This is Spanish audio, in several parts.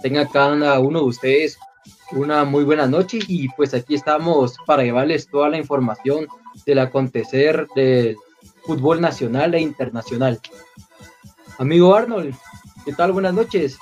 Tenga cada uno de ustedes una muy buena noche y pues aquí estamos para llevarles toda la información del acontecer del fútbol nacional e internacional. Amigo Arnold, ¿qué tal? Buenas noches.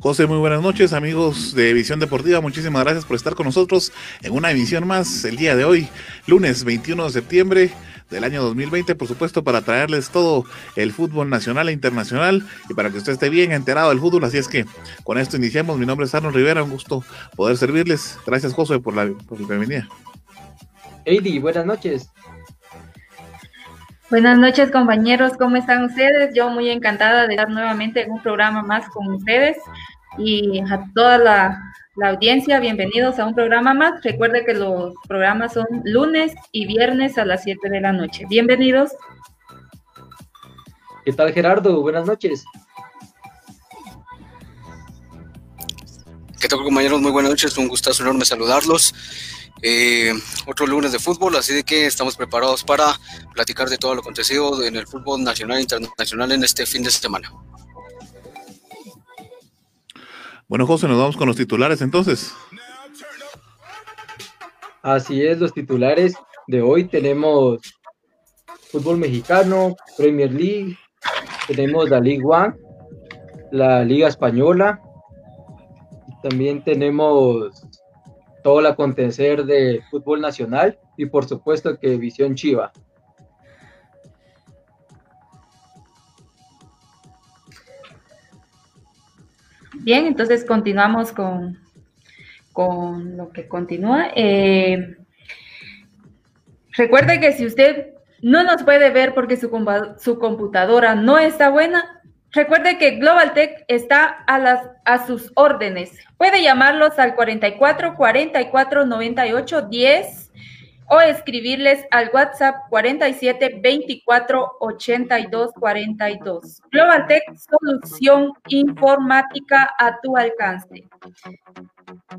José, muy buenas noches, amigos de Visión Deportiva. Muchísimas gracias por estar con nosotros en una emisión más el día de hoy, lunes 21 de septiembre del año 2020, por supuesto, para traerles todo el fútbol nacional e internacional y para que usted esté bien enterado del fútbol. Así es que con esto iniciamos. Mi nombre es Arnold Rivera, un gusto poder servirles. Gracias, José, por la, bienvenida. Heidi, buenas noches. Buenas noches compañeros, ¿cómo están ustedes? Yo muy encantada de estar nuevamente en un programa más con ustedes y a toda la, la audiencia, bienvenidos a un programa más. Recuerde que los programas son lunes y viernes a las 7 de la noche. Bienvenidos. ¿Qué tal Gerardo? Buenas noches. ¿Qué tal compañeros? Muy buenas noches, un gustazo enorme saludarlos. Eh, otro lunes de fútbol, así de que estamos preparados para platicar de todo lo acontecido en el fútbol nacional e internacional en este fin de semana. Bueno, José, nos vamos con los titulares entonces. Así es, los titulares de hoy tenemos fútbol mexicano, Premier League, tenemos la Ligue One, la Liga Española, también tenemos todo el acontecer del fútbol nacional y por supuesto que Visión Chiva. Bien, entonces continuamos con, con lo que continúa. Eh, recuerde que si usted no nos puede ver porque su, su computadora no está buena, recuerde que Global Tech está a, sus órdenes. Puede llamarlos al 44 44 98 10 o escribirles al WhatsApp 47 24 82 42. Global Tech, solución informática a tu alcance.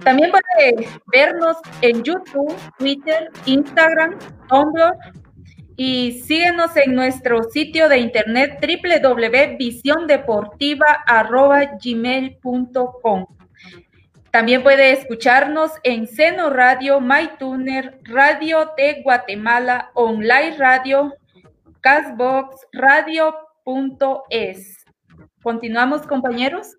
También puede vernos en YouTube, Twitter, Instagram, Tumblr y síguenos en nuestro sitio de internet www.visiondeportiva.gmail.com. También puede escucharnos en Seno Radio, MyTuner, Radio de Guatemala, Online Radio, Castbox, Radio.es. ¿Continuamos, compañeros?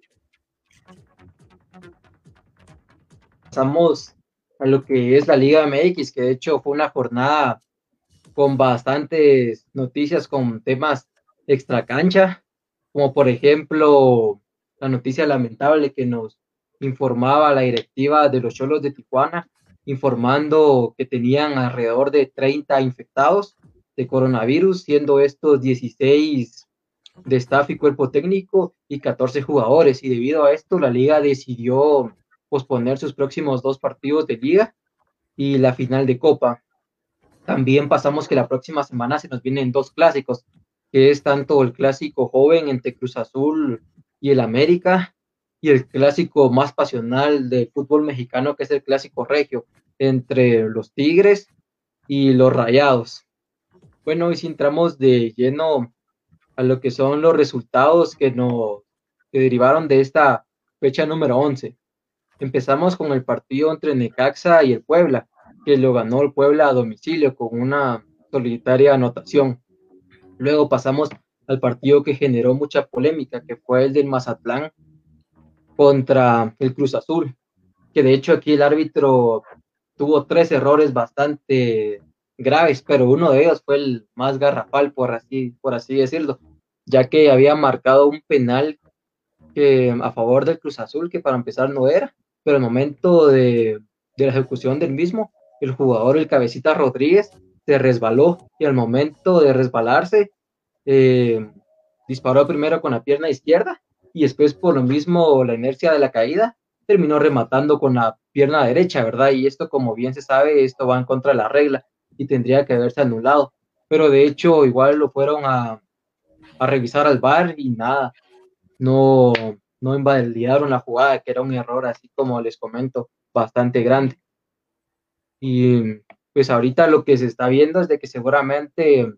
Pasamos a lo que es la Liga MX, que de hecho fue una jornada con bastantes noticias con temas extra cancha, como por ejemplo la noticia lamentable que nos informaba la directiva de los Cholos de Tijuana, informando que tenían alrededor de 30 infectados de coronavirus, siendo estos 16 de staff y cuerpo técnico y 14 jugadores. Y debido a esto, la liga decidió posponer sus próximos dos partidos de liga y la final de Copa. También pasamos que la próxima semana se nos vienen dos clásicos, que es tanto el clásico joven entre Cruz Azul y el América, y el clásico más pasional del fútbol mexicano, que es el clásico regio, entre los Tigres y los Rayados. Bueno, hoy si entramos de lleno a lo que son los resultados que nos que derivaron de esta fecha número 11. Empezamos con el partido entre Necaxa y el Puebla, que lo ganó el Puebla a domicilio con una solitaria anotación. Luego pasamos al partido que generó mucha polémica, que fue el del Mazatlán contra el Cruz Azul, que de hecho aquí el árbitro tuvo tres errores bastante graves, pero uno de ellos fue el más garrafal, por así, por así decirlo, ya que había marcado un penal a favor del Cruz Azul, que para empezar no era, pero el momento de la ejecución del mismo, el jugador, el cabecita Rodríguez, se resbaló y al momento de resbalarse, eh, disparó primero con la pierna izquierda y después por lo mismo la inercia de la caída terminó rematando con la pierna derecha, ¿verdad? Y esto, como bien se sabe, esto va en contra de la regla y tendría que haberse anulado. Pero de hecho, igual lo fueron a, a revisar al bar y nada, no, no invalidaron la jugada, que era un error, así como les comento, bastante grande. Y pues ahorita lo que se está viendo es de que seguramente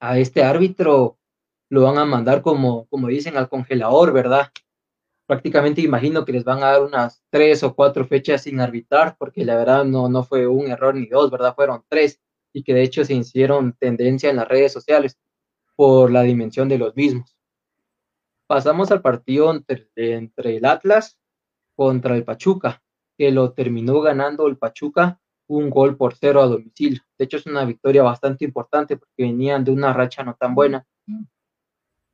a este árbitro lo van a mandar como, como dicen, al congelador, ¿verdad? Prácticamente imagino que les van a dar unas tres o cuatro fechas sin arbitrar, porque la verdad no, no fue un error ni dos, ¿verdad? Fueron tres y que de hecho se hicieron tendencia en las redes sociales por la dimensión de los mismos. Pasamos al partido entre, entre el Atlas contra el Pachuca, que lo terminó ganando el Pachuca un gol por cero a domicilio. De hecho, es una victoria bastante importante porque venían de una racha no tan buena.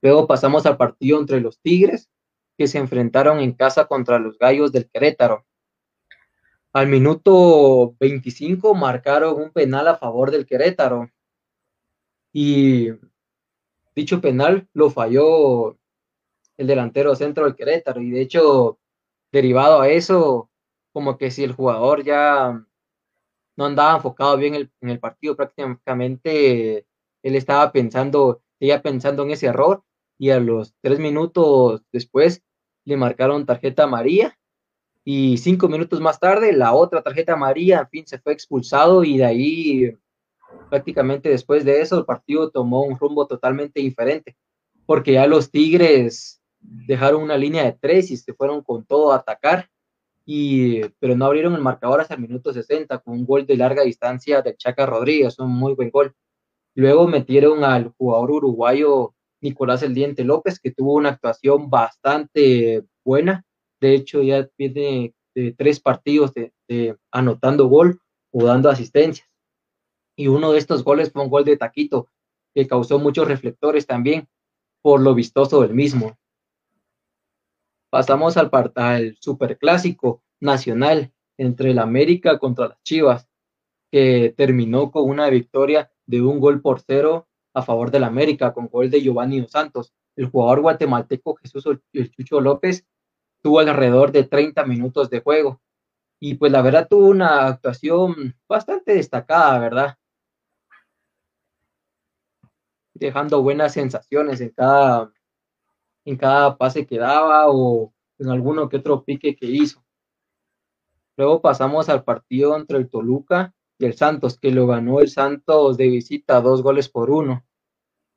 Luego pasamos al partido entre los Tigres, que se enfrentaron en casa contra los Gallos del Querétaro. Al minuto 25 marcaron un penal a favor del Querétaro. Y dicho penal lo falló el delantero centro del Querétaro. Y de hecho, derivado a eso, como que si el jugador ya no andaba enfocado bien en el partido, prácticamente él estaba pensando, seguía pensando en ese error y a los tres minutos después le marcaron tarjeta amarilla y cinco minutos más tarde la otra tarjeta amarilla, en fin, se fue expulsado y de ahí prácticamente después de eso el partido tomó un rumbo totalmente diferente porque ya los Tigres dejaron una línea de tres y se fueron con todo a atacar y, pero no abrieron el marcador hasta el minuto 60 con un gol de larga distancia de Chaca Rodríguez, un muy buen gol. Luego metieron al jugador uruguayo Nicolás El Diente López, que tuvo una actuación bastante buena. De hecho, ya tiene de tres partidos de, anotando gol o dando asistencias. Y uno de estos goles fue un gol de Taquito, que causó muchos reflectores también por lo vistoso del mismo. Pasamos al, al superclásico nacional entre el América contra las Chivas, que terminó con una victoria de un gol por cero a favor del América, con gol de Giovanni Dos Santos. El jugador guatemalteco Jesús el Chucho López tuvo alrededor de 30 minutos de juego. Y pues la verdad tuvo una actuación bastante destacada, ¿verdad? Dejando buenas sensaciones en cada, en cada pase que daba o en alguno que otro pique que hizo. Luego pasamos al partido entre el Toluca y el Santos, que lo ganó el Santos de visita dos goles por uno.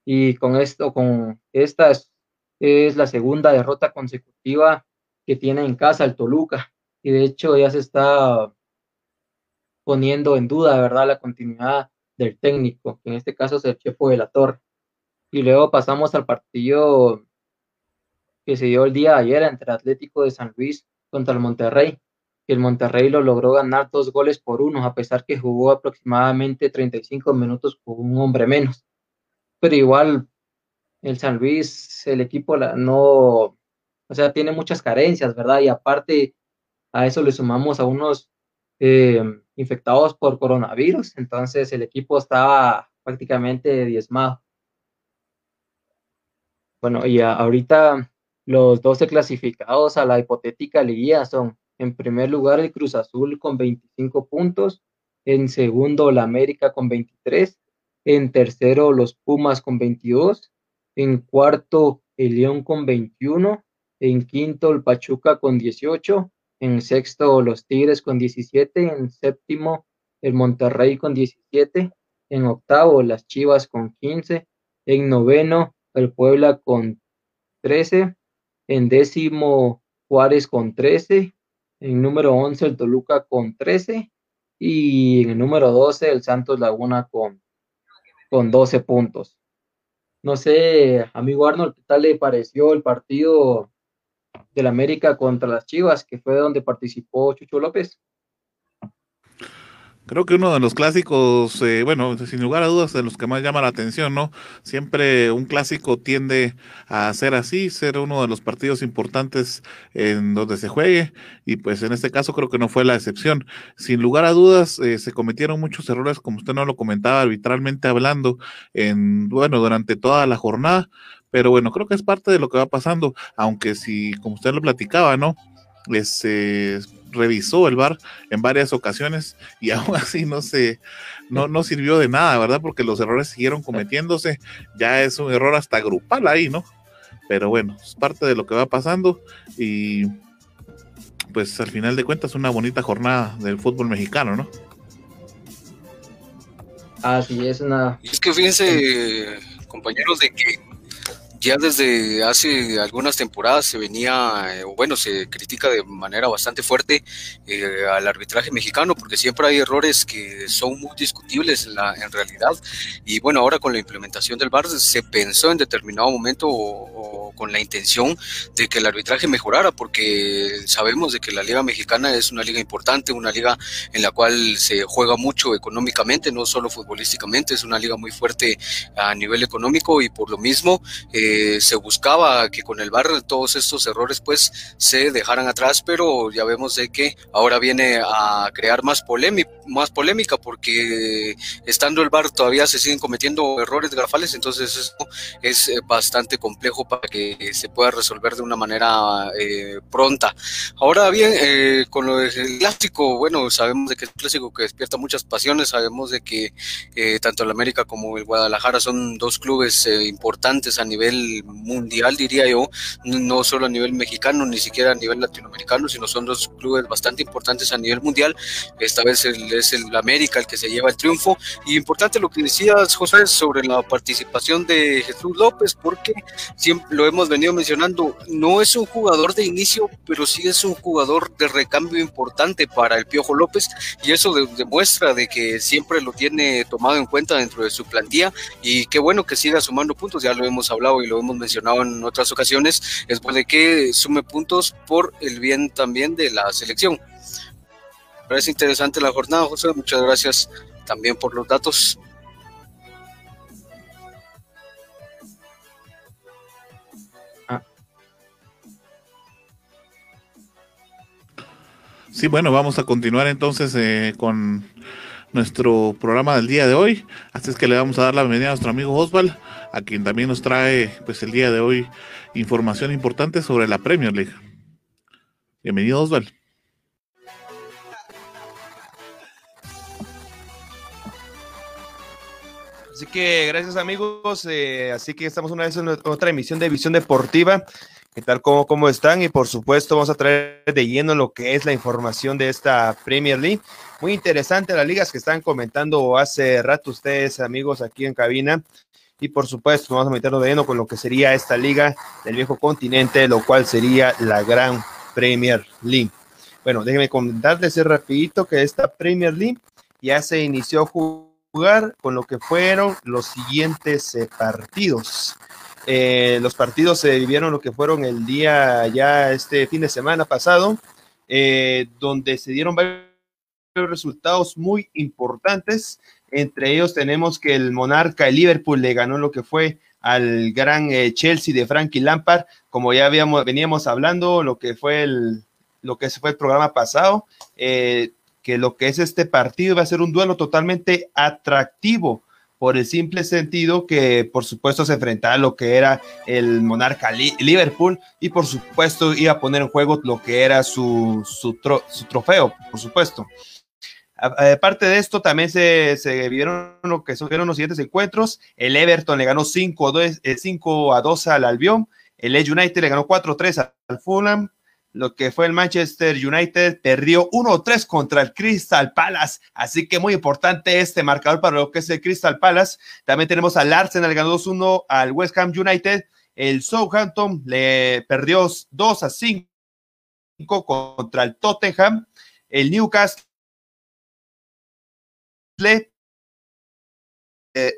Y con esto, con esta es, la segunda derrota consecutiva que tiene en casa el Toluca. Y de hecho ya se está poniendo en duda, ¿verdad?, la continuidad del técnico, que en este caso es el Chepo de la Torre. Y luego pasamos al partido que se dio el día de ayer entre Atlético de San Luis contra el Monterrey, que el Monterrey lo logró ganar dos goles por uno, a pesar que jugó aproximadamente 35 minutos con un hombre menos. Pero igual el San Luis, el equipo no, o sea, tiene muchas carencias, ¿verdad? Y aparte a eso le sumamos a unos eh, infectados por coronavirus, entonces el equipo estaba prácticamente diezmado. Bueno, y ahorita los 12 clasificados a la hipotética liguilla son, en primer lugar, el Cruz Azul con 25 puntos, en segundo, la América con 23, en tercero, los Pumas con 22, en cuarto, el León con 21, en quinto, el Pachuca con 18, en sexto, los Tigres con 17, en séptimo, el Monterrey con 17, en octavo, las Chivas con 15, en noveno, el Puebla con 13, en décimo Juárez con 13, en número 11 el Toluca con 13 y en el número 12 el Santos Laguna con, con 12 puntos. No sé, amigo Arnold, ¿qué tal le pareció el partido del América contra las Chivas, que fue donde participó Chucho López? Creo que uno de los clásicos, eh, bueno, sin lugar a dudas, de los que más llama la atención, ¿no? Siempre un clásico tiende a ser así, ser uno de los partidos importantes en donde se juegue, y pues en este caso creo que no fue la excepción. Sin lugar a dudas, eh, se cometieron muchos errores, como usted no lo comentaba, arbitralmente hablando, en, bueno, durante toda la jornada, Pero bueno, creo que es parte de lo que va pasando, aunque si, como usted lo platicaba, ¿no? Se revisó el bar en varias ocasiones y aún así no se no, no sirvió de nada, ¿verdad? Porque los errores siguieron cometiéndose. Ya es un error hasta grupal ahí, ¿no? Pero bueno, es parte de lo que va pasando y pues al final de cuentas una bonita jornada del fútbol mexicano, ¿no? Así es, una... es que fíjense, compañeros, de que ya desde hace algunas temporadas se venía, eh, bueno, se critica de manera bastante fuerte eh, al arbitraje mexicano porque siempre hay errores que son muy discutibles en, la, realidad. Y bueno, ahora con la implementación del VAR se pensó en determinado momento o, con la intención de que el arbitraje mejorara porque sabemos de que la Liga Mexicana es una liga importante, una liga en la cual se juega mucho económicamente, no solo futbolísticamente, es una liga muy fuerte a nivel económico y por lo mismo... Eh, se buscaba que con el bar todos estos errores pues se dejaran atrás, pero ya vemos de que ahora viene a crear más polémica, más polémica porque estando el bar todavía se siguen cometiendo errores grafales, entonces eso es eh, bastante complejo para que se pueda resolver de una manera eh, pronta. Ahora bien, eh, con lo del clásico, bueno, sabemos de que es un clásico que despierta muchas pasiones, sabemos de que tanto el América como el Guadalajara son dos clubes importantes a nivel mundial, diría yo, no solo a nivel mexicano, ni siquiera a nivel latinoamericano, sino son dos clubes bastante importantes a nivel mundial. Esta vez es el América el que se lleva el triunfo. Y importante lo que decías, José, sobre la participación de Jesús López, porque siempre lo hemos venido mencionando, no es un jugador de inicio, pero sí es un jugador de recambio importante para el Piojo López, y eso demuestra de que siempre lo tiene tomado en cuenta dentro de su plantilla, y qué bueno que siga sumando puntos, ya lo hemos hablado y lo hemos mencionado en otras ocasiones, es de que sume puntos por el bien también de la selección. Parece interesante la jornada, José. Muchas gracias también por los datos. Ah. Sí, bueno, vamos a continuar entonces eh, con nuestro programa del día de hoy. Así es que le vamos a dar la bienvenida a nuestro amigo Osval, a quien también nos trae pues el día de hoy información importante sobre la Premier League. Bienvenido Osval. Así que gracias amigos, eh, así que estamos una vez en otra emisión de Visión Deportiva. ¿Qué tal? ¿Cómo, ¿Cómo están? Y por supuesto vamos a traer de lleno lo que es la información de esta Premier League. Muy interesante las ligas que están comentando hace rato ustedes, amigos, aquí en cabina. Y por supuesto, vamos a meternos de lleno con lo que sería esta liga del viejo continente, lo cual sería la Gran Premier League. Bueno, déjenme comentarles rapidito que esta Premier League ya se inició a jugar con lo que fueron los siguientes eh, partidos. Eh, los partidos se vivieron lo que fueron el día ya este fin de semana pasado, eh, donde se dieron varios resultados muy importantes. Entre ellos tenemos que el monarca, el Liverpool, le ganó lo que fue al gran eh, Chelsea de Frankie Lampard, como ya veníamos hablando, lo que fue el, lo que fue el programa pasado, eh, que lo que es este partido va a ser un duelo totalmente atractivo por el simple sentido que por supuesto se enfrentaba a lo que era el monarca Liverpool y por supuesto iba a poner en juego lo que era su, su, trofeo, por supuesto. Aparte de esto, también se, se vieron lo que son los siguientes encuentros. El Everton le ganó 5, eh, a 2 al Albion. El Edge United le ganó 4-3 al Fulham. Lo que fue el Manchester United perdió 1-3 contra el Crystal Palace. Así que muy importante este marcador para lo que es el Crystal Palace. También tenemos al Arsenal, ganó 2-1 al West Ham United. El Southampton le perdió 2 5 contra el Tottenham. El Newcastle eh,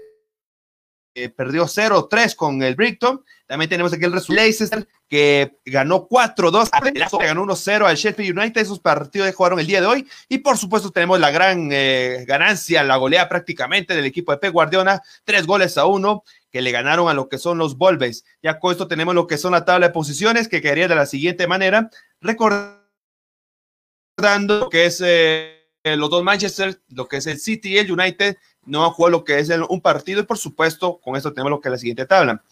eh, perdió 0-3 con el Brighton. También tenemos aquí el resultado Leicester que ganó 4-2, ganó 1-0 al Sheffield United. Esos partidos jugaron el día de hoy. Y por supuesto tenemos la gran eh, ganancia, la golea prácticamente del equipo de Pep Guardiola, tres goles a uno que le ganaron a lo que son los Wolves. Ya con esto tenemos lo que son la tabla de posiciones que quedaría de la siguiente manera, recordando que es eh, los dos Manchester, lo que es el City y el United, no jugado lo que es un partido y por supuesto con esto tenemos lo que es la siguiente tabla.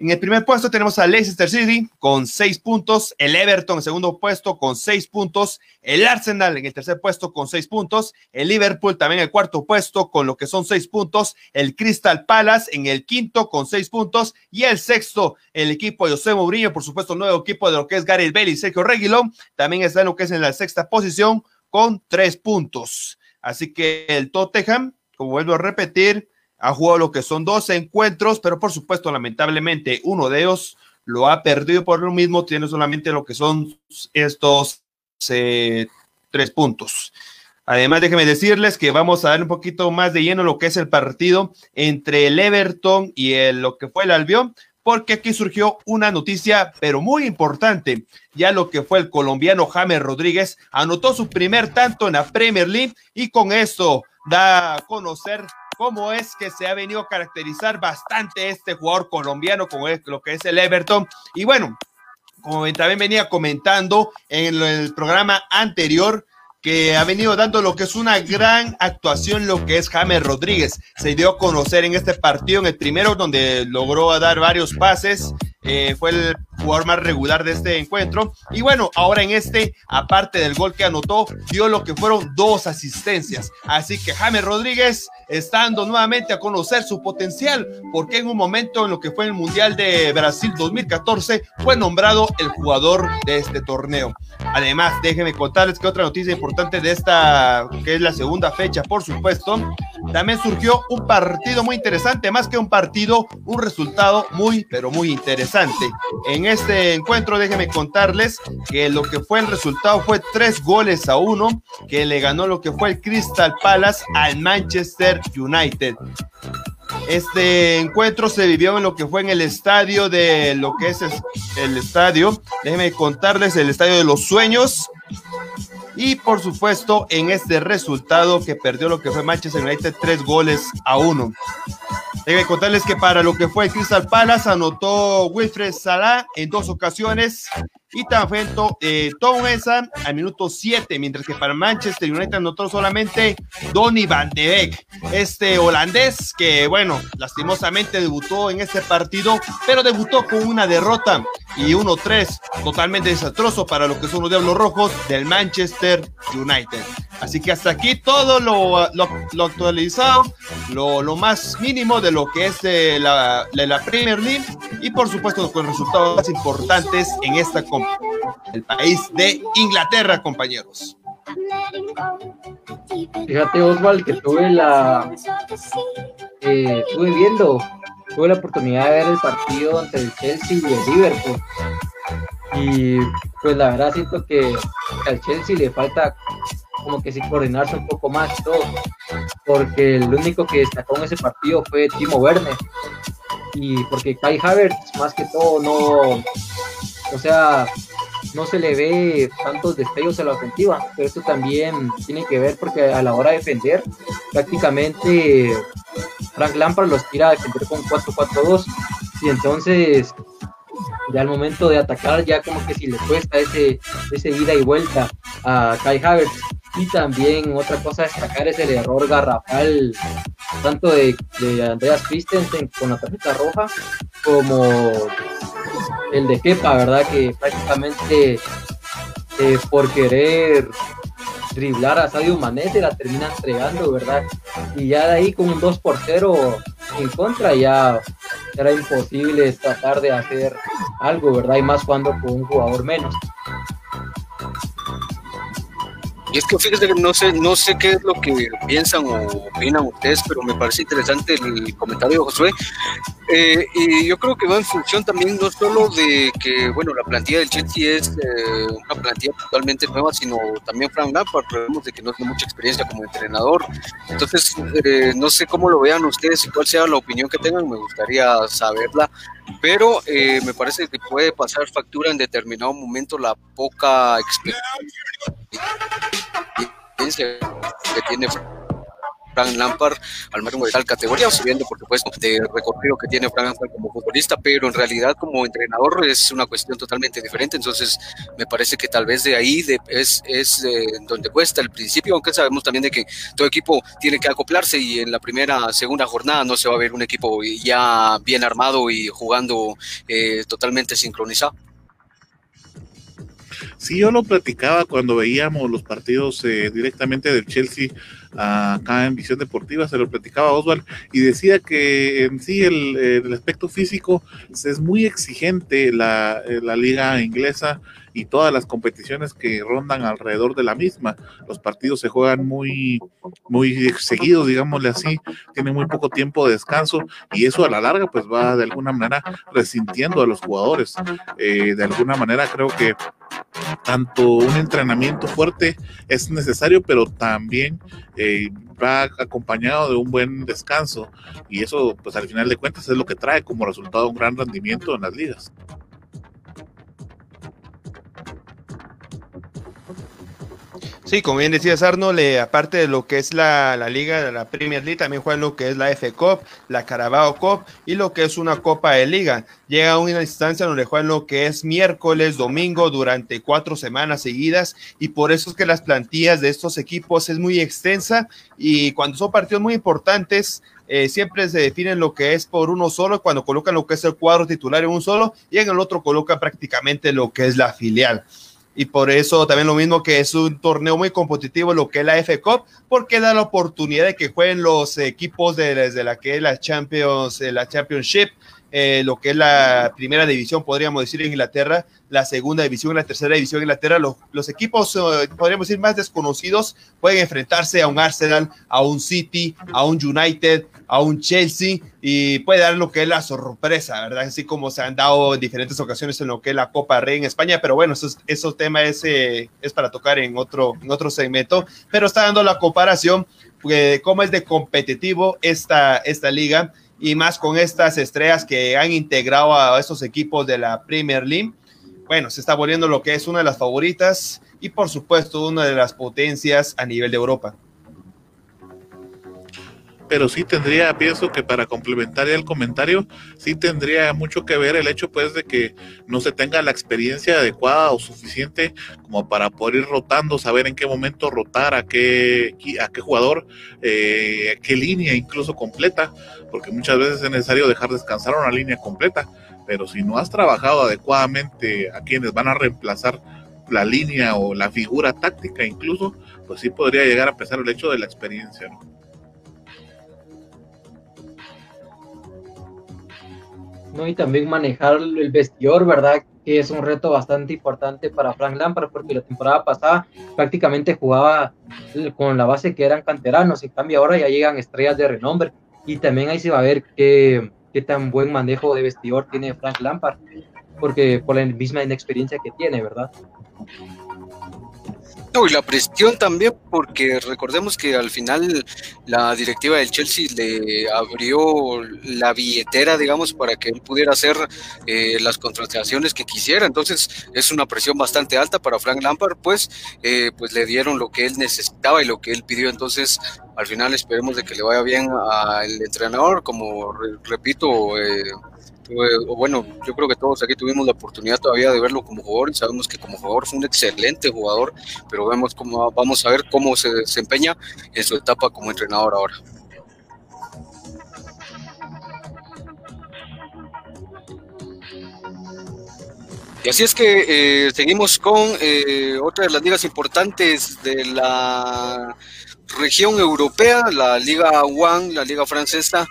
En el primer puesto tenemos a Leicester City con seis puntos, el Everton en segundo puesto con seis puntos, el Arsenal en el tercer puesto con seis puntos, el Liverpool también en el cuarto puesto con lo que son seis puntos, el Crystal Palace en el quinto con seis puntos y el sexto, el equipo de José Mourinho, por supuesto, nuevo equipo de lo que es Gary Bale y Sergio Reguilón, también está en lo que es en la sexta posición con tres puntos. Así que el Tottenham, como vuelvo a repetir, ha jugado lo que son dos encuentros, pero por supuesto, lamentablemente, uno de ellos lo ha perdido por lo mismo, tiene solamente lo que son estos eh, tres puntos. Además, déjenme decirles que vamos a dar un poquito más de lleno lo que es el partido entre el Everton y lo que fue el Albión, porque aquí surgió una noticia, pero muy importante. Ya lo que fue el colombiano James Rodríguez anotó su primer tanto en la Premier League y con esto da a conocer cómo es que se ha venido a caracterizar bastante este jugador colombiano con lo que es el Everton. Y bueno, como también venía comentando en el programa anterior, que ha venido dando lo que es una gran actuación, lo que es James Rodríguez. Se dio a conocer en este partido, en el primero, donde logró dar varios pases. Eh, fue el jugador más regular de este encuentro. Y bueno, ahora en este, aparte del gol que anotó, dio lo que fueron dos asistencias. Así que James Rodríguez estando nuevamente a conocer su potencial, porque en un momento en lo que fue el Mundial de Brasil 2014 fue nombrado el jugador de este torneo. Además, déjenme contarles que otra noticia importante de esta, que es la segunda fecha, por supuesto, también surgió un partido muy interesante, más que un partido, un resultado muy, pero muy interesante. En encuentro, déjenme contarles que lo que fue el resultado fue tres goles a uno, que le ganó lo que fue el Crystal Palace al Manchester United. Este encuentro se vivió en lo que fue en el estadio de lo que es el estadio. Déjenme contarles el estadio de los sueños. Y por supuesto, en este resultado que perdió lo que fue Manchester United, tres goles a uno. Debe contarles que para lo que fue Crystal Palace anotó Wilfred Salah en dos ocasiones y también eh, Tom Esa al minuto 7, mientras que para Manchester United anotó solamente Donny Van de Beek, este holandés que, bueno, lastimosamente debutó en este partido, pero debutó con una derrota y 1-3, totalmente desastroso para lo que son los Diablos Rojos del Manchester United. Así que hasta aquí todo lo, lo, actualizado, lo, lo, más mínimo de lo que es de la, la Premier League y por supuesto con resultados más importantes en esta el país de Inglaterra, compañeros. Fíjate, Oswald, que tuve la. Eh, viendo, tuve la oportunidad de ver el partido entre el Chelsea y el Liverpool. Y pues la verdad siento que al Chelsea le falta como que sí coordinarse un poco más todo, porque el único que destacó en ese partido fue Timo Werner. Y porque Kai Havertz, más que todo, no, o sea, no se le ve tantos destellos a la ofensiva, pero esto también tiene que ver porque a la hora de defender, prácticamente Frank Lampard los tira a defender con 4-4-2 y entonces ya al momento de atacar ya como que si le cuesta ese, ese ida y vuelta a Kai Havertz y también otra cosa a destacar es el error garrafal tanto de, Andreas Christensen con la tarjeta roja como el de Kepa, ¿verdad? Que prácticamente eh, por querer driblar a Sadio Mané la termina entregando, ¿verdad? Y ya de ahí con un 2 por 0 en contra ya era imposible tratar de hacer algo, ¿verdad? Y más cuando con un jugador menos. Y es que fíjense que no sé, no sé qué es lo que piensan o opinan ustedes, pero me parece interesante el comentario de Josué. Eh, y yo creo que va en función también no solo de que, bueno, la plantilla del Chelsea es eh, una plantilla totalmente nueva, sino también Frank Lampard, vemos de que no tiene mucha experiencia como entrenador. Entonces, eh, no sé cómo lo vean ustedes y cuál sea la opinión que tengan, me gustaría saberla pero me parece que puede pasar factura en determinado momento la poca experiencia que tiene Frank Lampard al margen de tal categoría, subiendo por supuesto de recorrido que tiene Frank Lampard como futbolista, pero en realidad como entrenador es una cuestión totalmente diferente, entonces me parece que tal vez de ahí es, es donde cuesta el principio, aunque sabemos también de que todo equipo tiene que acoplarse y en la primera, segunda jornada no se va a ver un equipo ya bien armado y jugando eh, totalmente sincronizado. Sí, yo lo platicaba cuando veíamos los partidos eh, directamente del Chelsea acá en Visión Deportiva, se lo platicaba Oswald, y decía que en sí el, aspecto físico es muy exigente la, la liga inglesa y todas las competiciones que rondan alrededor de la misma. Los partidos se juegan muy, muy seguidos, digámosle así, tienen muy poco tiempo de descanso y eso a la larga pues va de alguna manera resintiendo a los jugadores. Eh, de alguna manera creo que tanto un entrenamiento fuerte es necesario, pero también eh, va acompañado de un buen descanso y eso pues al final de cuentas es lo que trae como resultado un gran rendimiento en las ligas. Sí, como bien decías Arnold, eh, aparte de lo que es la, la, liga la Premier League, también juegan lo que es la F Cup, la Carabao Cup y lo que es una Copa de Liga. Llega a una instancia donde juegan lo que es miércoles, domingo, durante cuatro semanas seguidas y por eso es que las plantillas de estos equipos es muy extensa y cuando son partidos muy importantes, eh, siempre se definen lo que es por uno solo, cuando colocan lo que es el cuadro titular en un solo y en el otro colocan prácticamente lo que es la filial y por eso también lo mismo que es un torneo muy competitivo lo que es la F Cup porque da la oportunidad de que jueguen los equipos de, desde la que es la Champions la Championship eh, lo que es la primera división, podríamos decir, en Inglaterra, la segunda división, la tercera división en Inglaterra, los, los equipos, eh, podríamos decir, más desconocidos pueden enfrentarse a un Arsenal, a un City, a un United, a un Chelsea y puede dar lo que es la sorpresa, ¿verdad? Así como se han dado en diferentes ocasiones en lo que es la Copa Rey en España, pero bueno, eso, eso tema es, eh, es para tocar en otro, en otro segmento, pero está dando la comparación de cómo es de competitivo esta, esta liga y más con estas estrellas que han integrado a estos equipos de la Premier League. Bueno, se está volviendo lo que es una de las favoritas y por supuesto una de las potencias a nivel de Europa pero sí tendría, pienso que para complementar el comentario, sí tendría mucho que ver el hecho pues de que no se tenga la experiencia adecuada o suficiente como para poder ir rotando, saber en qué momento rotar, a qué, a qué jugador, eh, qué línea incluso completa, porque muchas veces es necesario dejar descansar una línea completa, pero si no has trabajado adecuadamente a quienes van a reemplazar la línea o la figura táctica incluso, pues sí podría llegar a pesar el hecho de la experiencia, ¿no? Y también manejar el vestidor, ¿verdad? Que es un reto bastante importante para Frank Lampard, porque la temporada pasada prácticamente jugaba con la base que eran canteranos, en cambio ahora ya llegan estrellas de renombre, y también ahí se va a ver qué, qué tan buen manejo de vestidor tiene Frank Lampard, porque por la misma inexperiencia que tiene, ¿verdad? Y la presión también, porque recordemos que al final la directiva del Chelsea le abrió la billetera, digamos, para que él pudiera hacer eh, las contrataciones que quisiera. Entonces es una presión bastante alta para Frank Lampard, pues, eh, pues le dieron lo que él necesitaba y lo que él pidió. Entonces, al final esperemos de que le vaya bien al entrenador, como repito. Eh, bueno, yo creo que todos aquí tuvimos la oportunidad todavía de verlo como jugador y sabemos que como jugador fue un excelente jugador, pero vemos cómo, vamos a ver cómo se desempeña en su etapa como entrenador ahora. Y así es que eh, seguimos con eh, otra de las ligas importantes de la región europea, la Liga One, la Liga Francesa,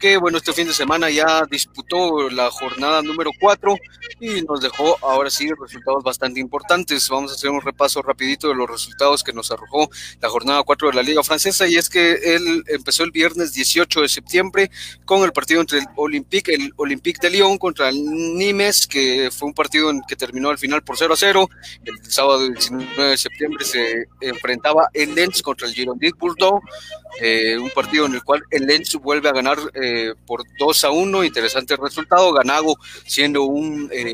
que bueno, este fin de semana ya disputó la jornada número 4 y nos dejó ahora sí resultados bastante importantes. Vamos a hacer un repaso rapidito de los resultados que nos arrojó la jornada 4 de la Liga Francesa y es que él empezó el viernes 18 de septiembre con el partido entre el Olympique, el Olympique de Lyon contra el Nimes, que fue un partido en que terminó al final por 0 a 0. El sábado 19 de septiembre se enfrentaba el Lens contra el Girondins Bordeaux, eh, un partido en el cual el Lens vuelve a ganar eh, por 2 a 1, interesante resultado, Ganago siendo un eh,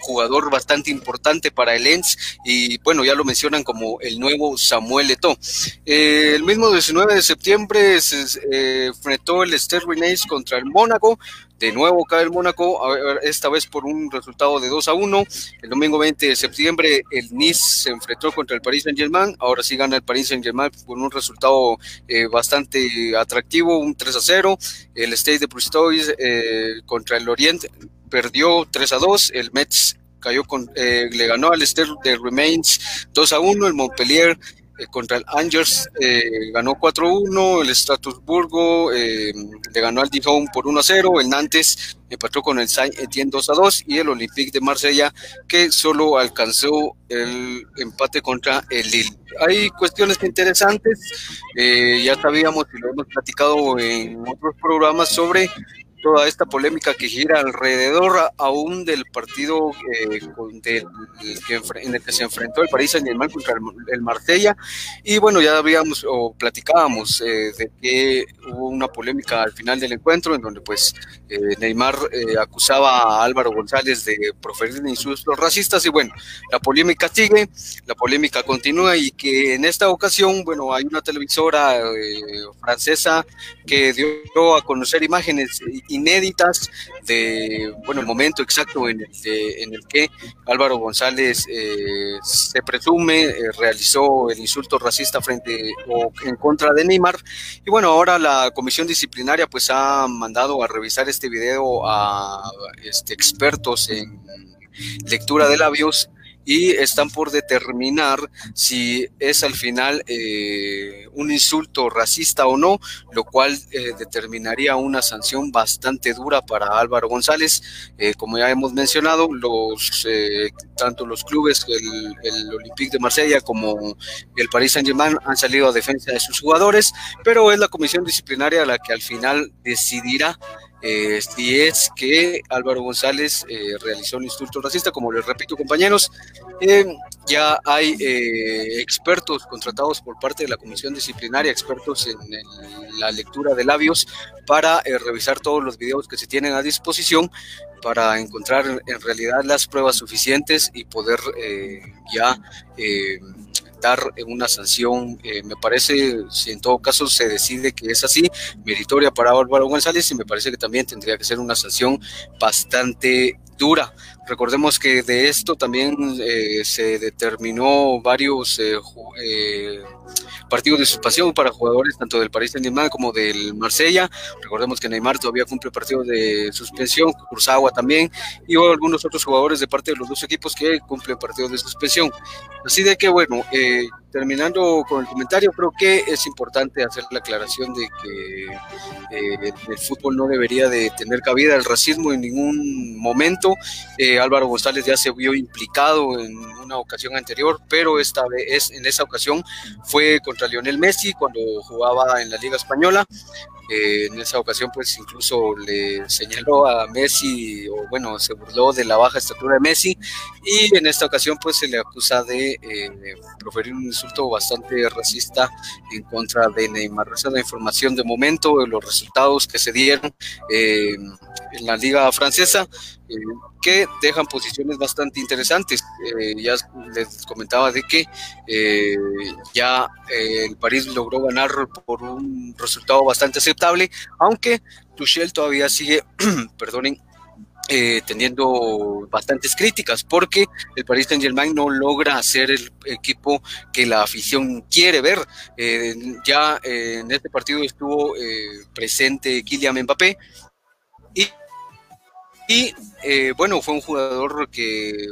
jugador bastante importante para el ENS y bueno, ya lo mencionan como el nuevo Samuel Eto'o. el mismo 19 de septiembre se enfrentó el Sterling Ace contra el Mónaco, de nuevo cae el Mónaco, esta vez por un resultado de 2 a 1. El domingo 20 de septiembre el Nice se enfrentó contra el Paris Saint Germain, ahora sí gana el Paris Saint Germain con un resultado eh, bastante atractivo, un 3 a 0. El Stade de eh, contra el Oriente perdió 3 a 2. El Metz cayó con, eh, le ganó al Stade de Remains 2 a 1. El Montpellier eh, contra el Angers eh, ganó 4-1, el Strasburgo eh, le ganó al Dijon por 1-0, el Nantes empató con el Saint Etienne 2-2 y el Olympique de Marsella que solo alcanzó el empate contra el Lille. Hay cuestiones interesantes, ya sabíamos y lo hemos platicado en otros programas sobre toda esta polémica que gira alrededor aún del partido eh, en el que se enfrentó el París Saint Germain contra el, Marsella. Y bueno ya habíamos o platicábamos eh, de que hubo una polémica al final del encuentro en donde pues eh, Neymar acusaba a Álvaro González de proferir insultos racistas y bueno la polémica sigue la polémica continúa y que en esta ocasión bueno hay una televisora francesa que dio a conocer imágenes inéditas de, bueno, el momento exacto en el, en el que Álvaro González eh, se presume eh, realizó el insulto racista frente o en contra de Neymar. Y bueno, ahora la comisión disciplinaria pues ha mandado a revisar este video a este, expertos en lectura de labios y están por determinar si es al final eh, un insulto racista o no, lo cual eh, determinaría una sanción bastante dura para Álvaro González. Eh, como ya hemos mencionado, los tanto los clubes, el, el, Olympique de Marsella como el Paris Saint-Germain han salido a defensa de sus jugadores, pero es la comisión disciplinaria la que al final decidirá eh, es que Álvaro González eh, realizó un insulto racista, como les repito compañeros, eh, ya hay expertos contratados por parte de la comisión disciplinaria, expertos en, la lectura de labios, para revisar todos los videos que se tienen a disposición para encontrar en realidad las pruebas suficientes y poder ya una sanción, eh, me parece, si en todo caso se decide que es así, meritoria para Álvaro González y me parece que también tendría que ser una sanción bastante dura. Recordemos que de esto también eh, se determinó varios eh, eh, partidos de suspensión para jugadores tanto del Paris Saint-Germain como del Marsella. Recordemos que Neymar todavía cumple partidos de suspensión, Kurzawa también, y algunos otros jugadores de parte de los dos equipos que cumplen partidos de suspensión. Así de que, bueno, terminando con el comentario, creo que es importante hacer la aclaración de que el fútbol no debería de tener cabida el racismo en ningún momento. Álvaro González ya se vio implicado en una ocasión anterior, pero esta vez, en esa ocasión fue contra Lionel Messi cuando jugaba en la Liga Española. Eh, en esa ocasión, pues incluso le señaló a Messi, o bueno, se burló de la baja estatura de Messi, y en esta ocasión, pues se le acusa de eh, proferir un insulto bastante racista en contra de Neymar. Esa es la información de momento, de los resultados que se dieron eh, en la Liga Francesa que dejan posiciones bastante interesantes. Eh, ya les comentaba de que eh, ya eh, el París logró ganar por un resultado bastante aceptable, aunque Tuchel todavía sigue, perdonen, teniendo bastantes críticas porque el Paris Saint Germain no logra hacer el equipo que la afición quiere ver. ya en este partido estuvo presente Kylian Mbappé y y eh, bueno, fue un jugador que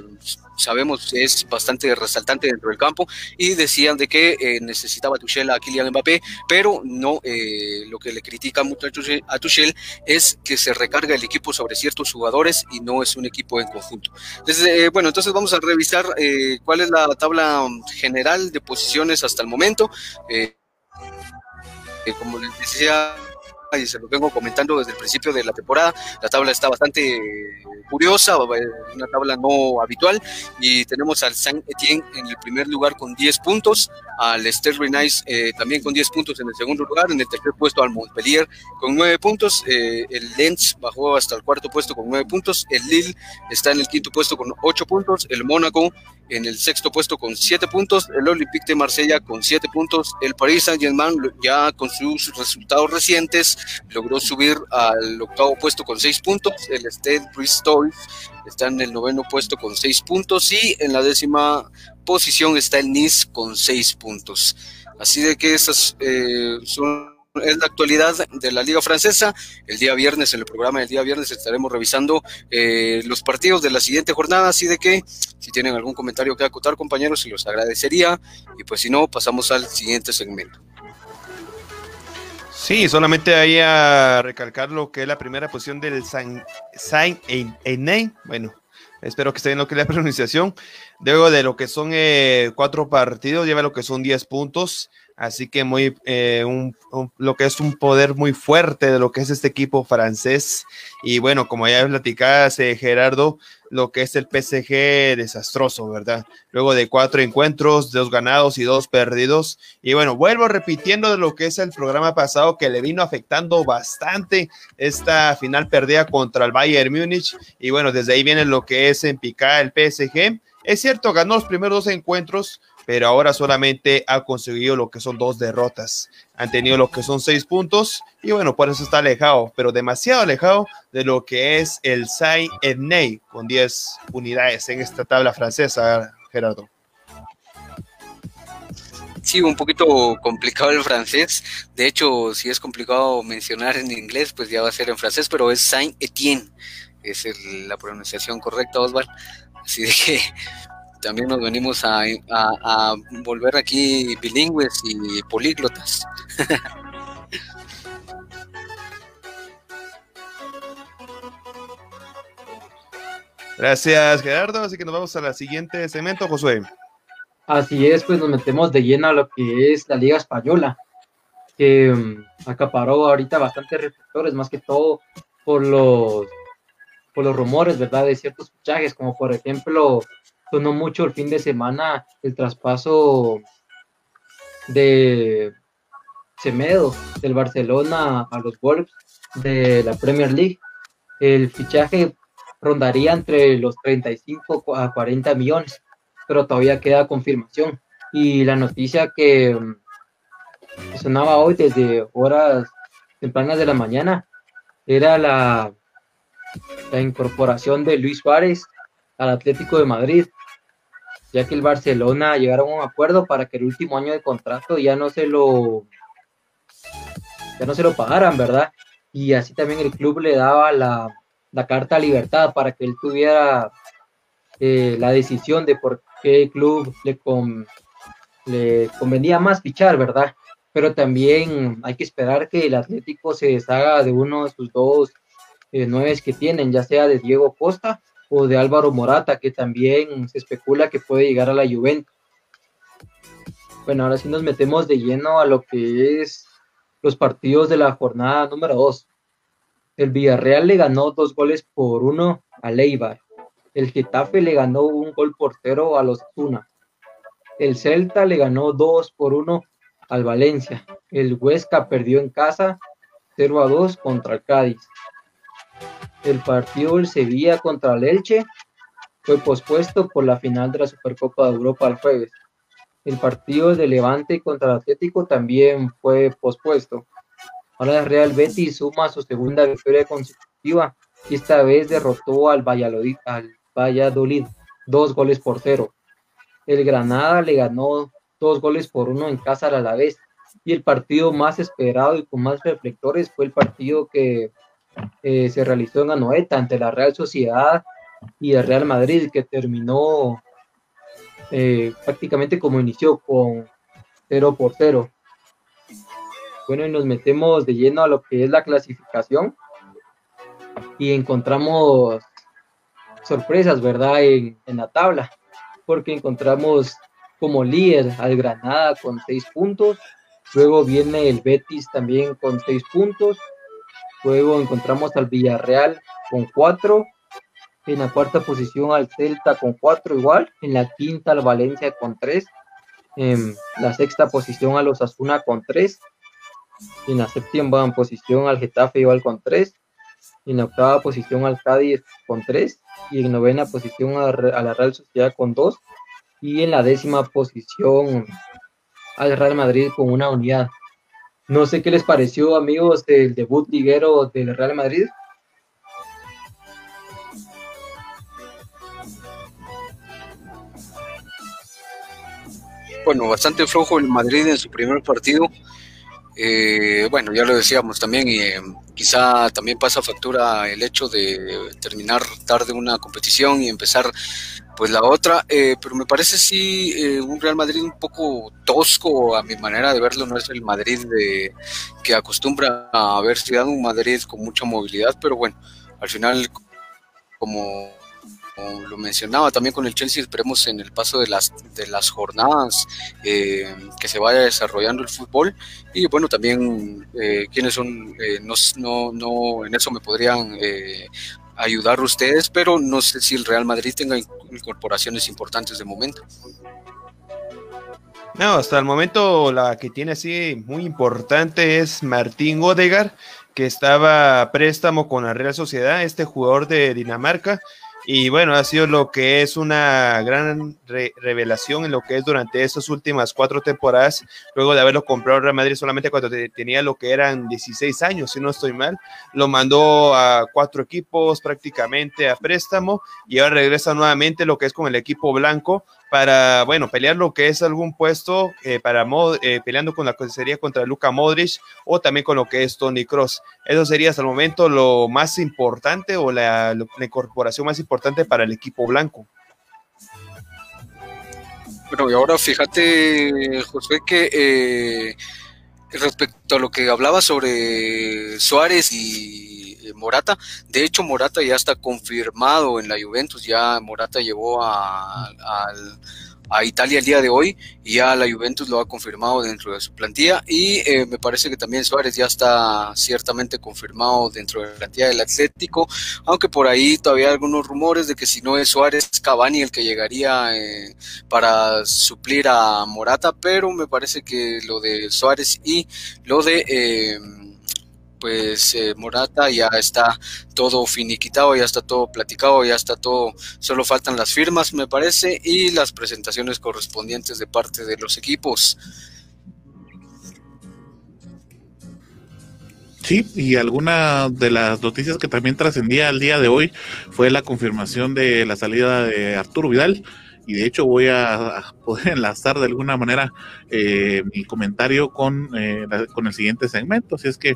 sabemos es bastante resaltante dentro del campo y decían de que eh, necesitaba Tuchel a Kylian Mbappé, pero no, eh, lo que le critica mucho a Tuchel es que se recarga el equipo sobre ciertos jugadores y no es un equipo en conjunto. Entonces, bueno, entonces vamos a revisar cuál es la tabla general de posiciones hasta el momento. como les decía y se lo vengo comentando desde el principio de la temporada. La tabla está bastante curiosa, una tabla no habitual, y tenemos al Saint Etienne en el primer lugar con 10 puntos, al Sterling Nice eh, también con 10 puntos en el segundo lugar, en el tercer puesto al Montpellier con 9 puntos, eh, el Lens bajó hasta el cuarto puesto con 9 puntos, el Lille está en el quinto puesto con 8 puntos, el Mónaco en el sexto puesto con 7 puntos, el Olympique de Marsella con 7 puntos, el Paris Saint-Germain ya con sus resultados recientes logró subir al octavo puesto con 6 puntos, el Stade Bristol está en el noveno puesto con 6 puntos y en la décima posición está el Nice con 6 puntos. Así de que esas eh, son es la actualidad de la Liga Francesa. El día viernes, en el programa del día viernes, estaremos revisando eh, los partidos de la siguiente jornada. Así de que, si tienen algún comentario que acotar, compañeros, se los agradecería. Y pues, si no, pasamos al siguiente segmento. Sí, solamente ahí a recalcar lo que es la primera posición del Saint Etienne. Bueno, espero que esté bien lo que es la pronunciación. Luego de lo que son eh, cuatro partidos, lleva lo que son 10 puntos. Así que muy eh, lo que es un poder muy fuerte de lo que es este equipo francés. Y bueno, como ya platicaste, Gerardo, lo que es el PSG desastroso, ¿verdad? Luego de cuatro encuentros, dos ganados y dos perdidos. Y bueno, vuelvo repitiendo de lo que es el programa pasado que le vino afectando bastante esta final perdida contra el Bayern Múnich. Y bueno, desde ahí viene lo que es en picar el PSG. Es cierto, ganó los primeros dos encuentros, pero ahora solamente ha conseguido lo que son dos derrotas. Han tenido lo que son seis puntos y bueno, por eso está alejado, pero demasiado alejado de lo que es el Saint Etienne con 10 unidades en esta tabla francesa, Gerardo. Sí, un poquito complicado el francés. De hecho, si es complicado mencionar en inglés, pues ya va a ser en francés, pero es Saint Etienne. Es la pronunciación correcta, Osvaldo. Así de que también nos venimos a, volver aquí bilingües y políglotas. Gracias, Gerardo. Así que nos vamos a la siguiente segmento, Josué. Así es, pues nos metemos de lleno a lo que es la Liga Española, que um, acaparó ahorita bastantes reflectores, más que todo por los, por los rumores, ¿verdad? De ciertos fichajes, como por ejemplo sonó mucho el fin de semana el traspaso de Semedo del Barcelona a los Wolves de la Premier League. El fichaje rondaría entre los 35 a 40 millones, pero todavía queda confirmación. Y la noticia que, sonaba hoy desde horas tempranas de la mañana era la, la incorporación de Luis Suárez al Atlético de Madrid ya que el Barcelona llegaron a un acuerdo para que el último año de contrato ya no se lo ya no se lo pagaran, ¿verdad? Y así también el club le daba la, carta a libertad para que él tuviera eh, la decisión de por qué club le, le convenía más fichar, ¿verdad? Pero también hay que esperar que el Atlético se deshaga de uno de sus dos eh, nueve que tienen, ya sea de Diego Costa o de Álvaro Morata, que también se especula que puede llegar a la Juventus. Bueno, ahora sí nos metemos de lleno a lo que es los partidos de la jornada número 2. El Villarreal le ganó dos goles por uno a Leibar. El Getafe le ganó un gol por cero a los Tuna. El Celta le ganó dos por uno al Valencia. El Huesca perdió en casa 0 a 2 contra el Cádiz el partido del Sevilla contra el Elche fue pospuesto por la final de la Supercopa de Europa el jueves. El partido de Levante contra el Atlético también fue pospuesto. Ahora el Real Betis suma su segunda victoria consecutiva y esta vez derrotó al Valladolid, al Valladolid dos goles por cero. El Granada le ganó dos goles por uno en casa al Alavés y el partido más esperado y con más reflectores fue el partido que eh, se realizó en Anoeta ante la Real Sociedad y el Real Madrid, que terminó eh, prácticamente como inició con 0 por 0. Bueno, y nos metemos de lleno a lo que es la clasificación y encontramos sorpresas, ¿verdad? En, en la tabla, porque encontramos como líder al Granada con 6 puntos, luego viene el Betis también con 6 puntos, Luego encontramos al Villarreal con 4. En la cuarta posición al Celta con 4 igual. En la quinta al Valencia con 3. En la sexta posición al Osasuna con 3. En la séptima posición al Getafe igual con 3. En la octava posición al Cádiz con 3. Y en novena posición a la Real Sociedad con 2. Y en la décima posición al Real Madrid con una unidad. No sé qué les pareció, amigos, del debut liguero del Real Madrid. Bueno, bastante flojo el Madrid en su primer partido. Eh, bueno, ya lo decíamos también, eh, quizá también pasa factura el hecho de terminar tarde una competición y empezar pues la otra, eh, pero me parece sí eh, un Real Madrid un poco tosco a mi manera de verlo, no es el Madrid de, que acostumbra a haber sido un Madrid con mucha movilidad, pero bueno, al final como, lo mencionaba también con el Chelsea, esperemos en el paso de las, de las jornadas eh, que se vaya desarrollando el fútbol. Y bueno, también quienes son, no, no, no, en eso me podrían ayudar ustedes, pero no sé si el Real Madrid tenga incorporaciones importantes de momento. No, hasta el momento la que tiene así muy importante es Martín Odegar, que estaba a préstamo con la Real Sociedad, este jugador de Dinamarca, y bueno, ha sido lo que es una gran revelación en lo que es durante estas últimas cuatro temporadas, luego de haberlo comprado Real Madrid solamente cuando tenía lo que eran 16 años, si no estoy mal, lo mandó a cuatro equipos prácticamente a préstamo y ahora regresa nuevamente lo que es con el equipo blanco para, bueno, pelear lo que es algún puesto, eh, para eh, peleando con la sería contra Luka Modric o también con lo que es Tony Cross. Eso sería hasta el momento lo más importante o la, incorporación más importante para el equipo blanco. Bueno, y ahora fíjate, José, que eh, respecto a lo que hablaba sobre Suárez y Morata, de hecho Morata ya está confirmado en la Juventus, ya Morata llevó al a Italia el día de hoy y ya la Juventus lo ha confirmado dentro de su plantilla y eh, me parece que también Suárez ya está ciertamente confirmado dentro de la plantilla del Atlético, aunque por ahí todavía hay algunos rumores de que si no es Suárez, Cavani el que llegaría eh, para suplir a Morata, pero me parece que lo de Suárez y lo de... Eh, pues eh, Morata ya está todo finiquitado, ya está todo platicado, ya está todo, solo faltan las firmas me parece y las presentaciones correspondientes de parte de los equipos. Sí, y alguna de las noticias que también trascendía al día de hoy fue la confirmación de la salida de Arturo Vidal y de hecho voy a, poder enlazar de alguna manera eh, mi comentario con, eh, con el siguiente segmento. Así es que,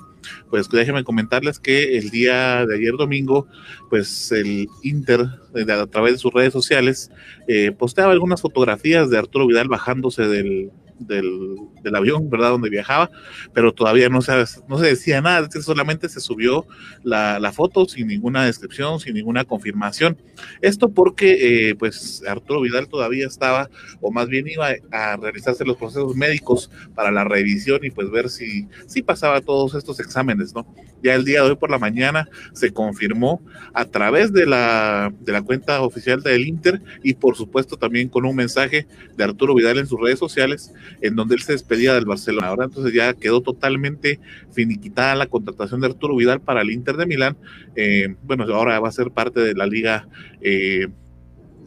pues déjenme comentarles que el día de ayer domingo, pues el Inter, a través de sus redes sociales, eh, posteaba algunas fotografías de Arturo Vidal bajándose del, del, del, avión, ¿verdad? Donde viajaba, pero todavía no se, no se decía nada, solamente se subió la, la, foto sin ninguna descripción, sin ninguna confirmación. Esto porque, eh, pues, Arturo Vidal todavía estaba, o más bien iba a realizarse los procesos médicos para la revisión y pues ver si, si pasaba todos estos exámenes, ¿no? Ya el día de hoy por la mañana se confirmó a través de la, de la cuenta oficial del Inter y por supuesto también con un mensaje de Arturo Vidal en sus redes sociales en donde él se despedía del Barcelona. Ahora entonces ya quedó totalmente finiquitada la contratación de Arturo Vidal para el Inter de Milán. Eh, bueno, ahora va a ser parte de la liga. Eh,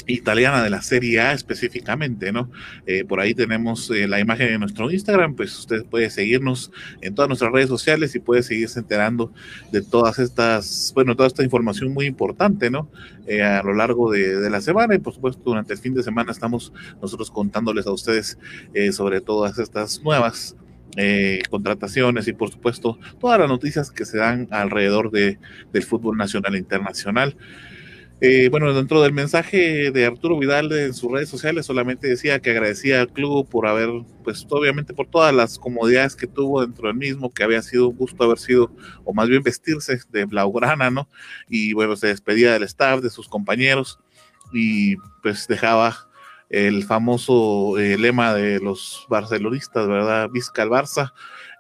italiana de la Serie A específicamente, ¿no? Eh, por ahí tenemos eh, la imagen de nuestro Instagram, pues usted puede seguirnos en todas nuestras redes sociales y puede seguirse enterando de todas estas, bueno, toda esta información muy importante, ¿no? Eh, a lo largo de, la semana y por supuesto durante el fin de semana estamos nosotros contándoles a ustedes sobre todas estas nuevas contrataciones y por supuesto todas las noticias que se dan alrededor de, del fútbol nacional e internacional. Eh, bueno, dentro del mensaje de Arturo Vidal en sus redes sociales solamente decía que agradecía al club por haber, pues obviamente por todas las comodidades que tuvo dentro del mismo, que había sido un gusto haber sido, o más bien vestirse de blaugrana, ¿no? Y bueno, se despedía del staff, de sus compañeros, y pues dejaba el famoso eh, lema de los barcelonistas, ¿verdad? Vizca el Barça,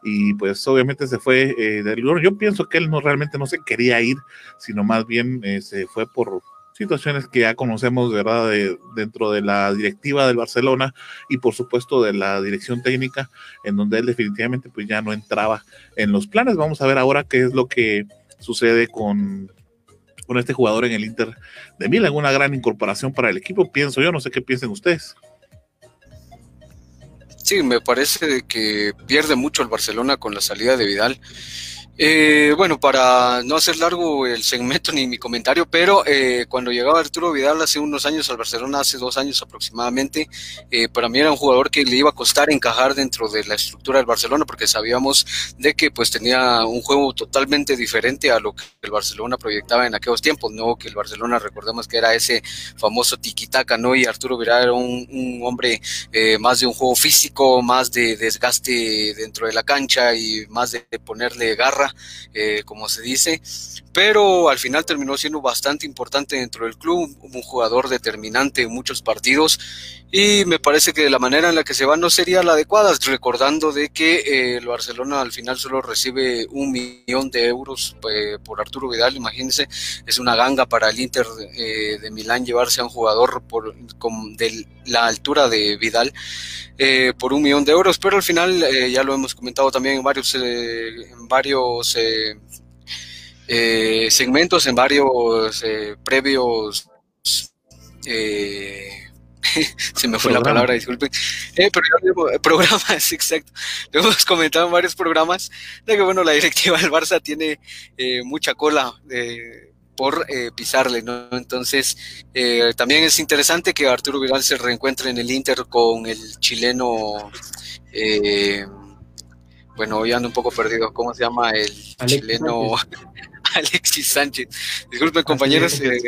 y pues obviamente se fue eh, del Yo pienso que él no realmente no se quería ir, sino más bien eh, se fue por situaciones que ya conocemos, ¿verdad?, de, dentro de la directiva del Barcelona y por supuesto de la dirección técnica, en donde él definitivamente pues ya no entraba en los planes. Vamos a ver ahora qué es lo que sucede con, con este jugador en el Inter de Milán, una gran incorporación para el equipo, pienso yo, no sé qué piensen ustedes. Sí, me parece que pierde mucho el Barcelona con la salida de Vidal. Eh, bueno, para no hacer largo el segmento ni mi comentario, pero eh, cuando llegaba Arturo Vidal hace unos años al Barcelona, hace dos años aproximadamente, eh, para mí era un jugador que le iba a costar encajar dentro de la estructura del Barcelona, porque sabíamos de que pues tenía un juego totalmente diferente a lo que el Barcelona proyectaba en aquellos tiempos, ¿no? Que el Barcelona, recordemos que era ese famoso tiki-taka, ¿no? Y Arturo Vidal era un, un hombre más de un juego físico, más de desgaste dentro de la cancha y más de ponerle garra eh, como se dice, pero al final terminó siendo bastante importante dentro del club, un jugador determinante en muchos partidos y me parece que la manera en la que se va no sería la adecuada, recordando de que eh, el Barcelona al final solo recibe un millón de euros eh, por Arturo Vidal, imagínense, es una ganga para el Inter de Milán llevarse a un jugador con, de la altura de Vidal por un millón de euros, pero al final ya lo hemos comentado también en varios, en varios eh, segmentos, en varios eh, previos. Eh, se me fue la palabra, disculpen. pero programas, exacto. Lo hemos comentado en varios programas de que, bueno, la directiva del Barça tiene mucha cola por pisarle, ¿no? Entonces, también es interesante que Arturo Vidal se reencuentre en el Inter con el chileno. bueno, hoy ando un poco perdido. ¿Cómo se llama el chileno? Alexis Sánchez. Disculpen, compañeros, eh,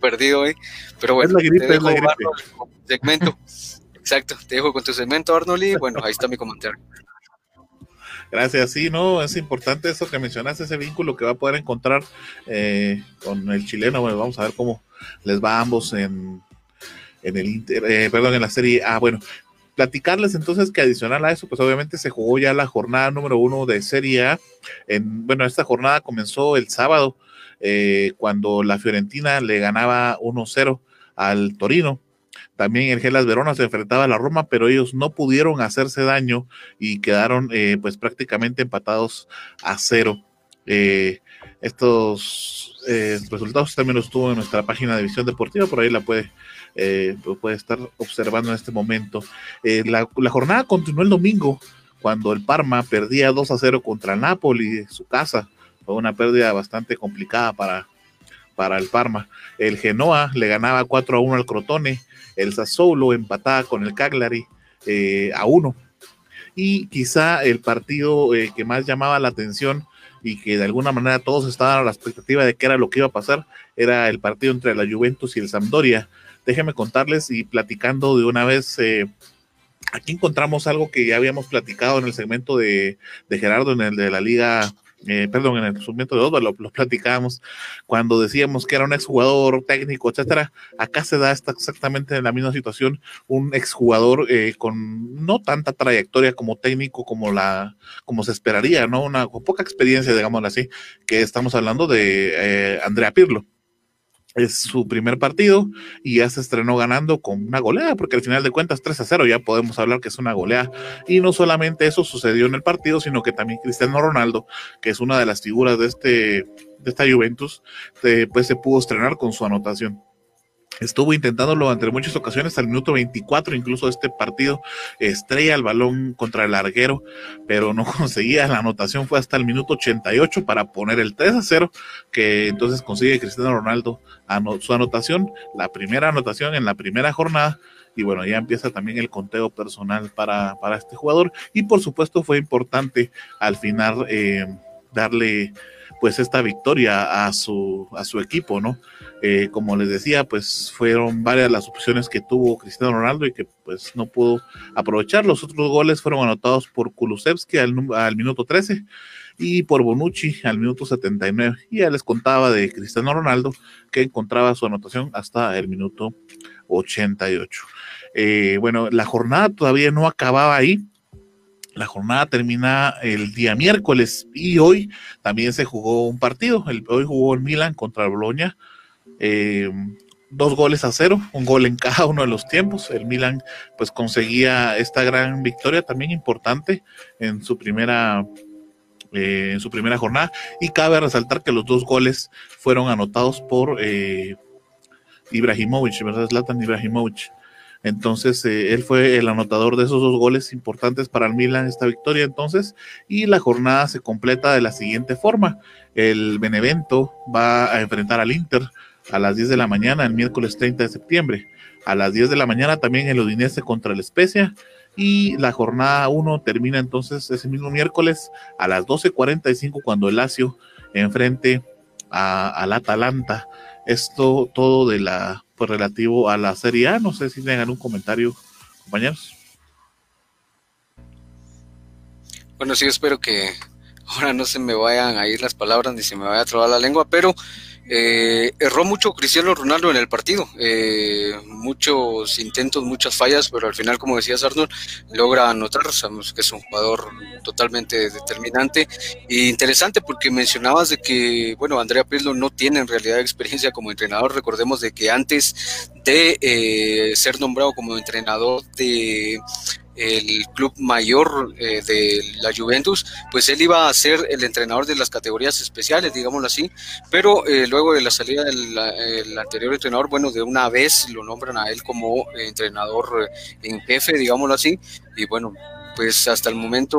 perdido hoy, pero bueno, te dejo con segmento. Exacto, te dejo con tu segmento, Arnold, y bueno, ahí está mi comentario. Gracias, sí, no, es importante eso que mencionaste, ese vínculo que va a poder encontrar eh, con el chileno. Bueno, vamos a ver cómo les va a ambos en, en el Inter, eh, perdón, en la serie Ah, Bueno, platicarles entonces que adicional a eso, pues obviamente se jugó ya la jornada número uno de Serie A. En, bueno, esta jornada comenzó el sábado, eh, cuando la Fiorentina le ganaba 1-0 al Torino. También el Gelas Verona se enfrentaba a la Roma, pero ellos no pudieron hacerse daño y quedaron eh, pues prácticamente empatados a cero. Eh, estos resultados también los tuvo en nuestra página de Visión Deportiva, por ahí la puede eh, estar observando en este momento. Eh, la, jornada continuó el domingo cuando el Parma perdía 2 a 0 contra Napoli en su casa. Fue una pérdida bastante complicada para, para el Parma. El Genoa le ganaba 4 a 1 al Crotone. El Sassuolo empataba con el Cagliari eh, a 1. Y quizá el partido que más llamaba la atención y que de alguna manera todos estaban a la expectativa de qué era lo que iba a pasar, era el partido entre la Juventus y el Sampdoria, déjenme contarles y platicando de una vez. Eh, aquí encontramos algo que ya habíamos platicado en el segmento de, Gerardo, en el de la Liga eh, perdón, en el segmento de Osvaldo lo, platicábamos cuando decíamos que era un exjugador técnico, etcétera. Acá se da esta, exactamente en la misma situación, un exjugador eh, con no tanta trayectoria como técnico como la, como se esperaría, ¿no? Una poca experiencia, digámoslo así, que estamos hablando de Andrea Pirlo es su primer partido y ya se estrenó ganando con una goleada, porque al final de cuentas 3 a 0 ya podemos hablar que es una goleada. Y no solamente eso sucedió en el partido, sino que también Cristiano Ronaldo, que es una de las figuras de, este, de esta Juventus, eh, pues se pudo estrenar con su anotación. Estuvo intentándolo entre muchas ocasiones al minuto 24, incluso este partido estrella el balón contra el larguero, pero no conseguía la anotación. Fue hasta el minuto 88 para poner el 3 a 0, que entonces consigue Cristiano Ronaldo su anotación, la primera anotación en la primera jornada. Y bueno, ya empieza también el conteo personal para, para este jugador. Y por supuesto fue importante al final eh, darle pues esta victoria a su, a su equipo, ¿no? Eh, como les decía, pues fueron varias las opciones que tuvo Cristiano Ronaldo y que pues no pudo aprovechar. Los otros goles fueron anotados por Kulusevski al, al minuto 13 y por Bonucci al minuto 79. Y ya les contaba de Cristiano Ronaldo que encontraba su anotación hasta el minuto 88. Eh, bueno, la jornada todavía no acababa ahí La jornada termina el día miércoles y hoy también se jugó un partido. hoy jugó el Milan contra el Bologna. Eh, dos goles a cero, un gol en cada uno de los tiempos. El Milan pues conseguía esta gran victoria también importante en su primera eh, en su primera jornada y cabe resaltar que los dos goles fueron anotados por eh, Ibrahimovic, ¿verdad? Zlatan Ibrahimovic. Entonces, eh, él fue el anotador de esos dos goles importantes para el Milan, esta victoria entonces, y la jornada se completa de la siguiente forma. El Benevento va a enfrentar al Inter a las 10 de la mañana, el miércoles 30 de septiembre. A las 10 de la mañana también el Udinese contra el Especia. Y la jornada 1 termina entonces ese mismo miércoles a las 12.45 cuando el Lazio enfrente al Atalanta. Esto todo de la pues, relativo a la Serie A. No sé si tengan un comentario, compañeros. Bueno, sí, espero que ahora no se me vayan a ir las palabras ni se me vaya a trabar la lengua, pero eh, erró mucho Cristiano Ronaldo en el partido, eh, muchos intentos, muchas fallas, pero al final, como decías Arnold, logra anotar, sabemos que es un jugador totalmente determinante e interesante porque mencionabas de que, bueno, Andrea Pirlo no tiene en realidad experiencia como entrenador, recordemos de que antes de eh, ser nombrado como entrenador de el club mayor eh, de la Juventus, pues él iba a ser el entrenador de las categorías especiales, digámoslo así, pero eh, luego de la salida del anterior entrenador, bueno, de una vez lo nombran a él como entrenador en jefe, digámoslo así, y bueno, pues hasta el momento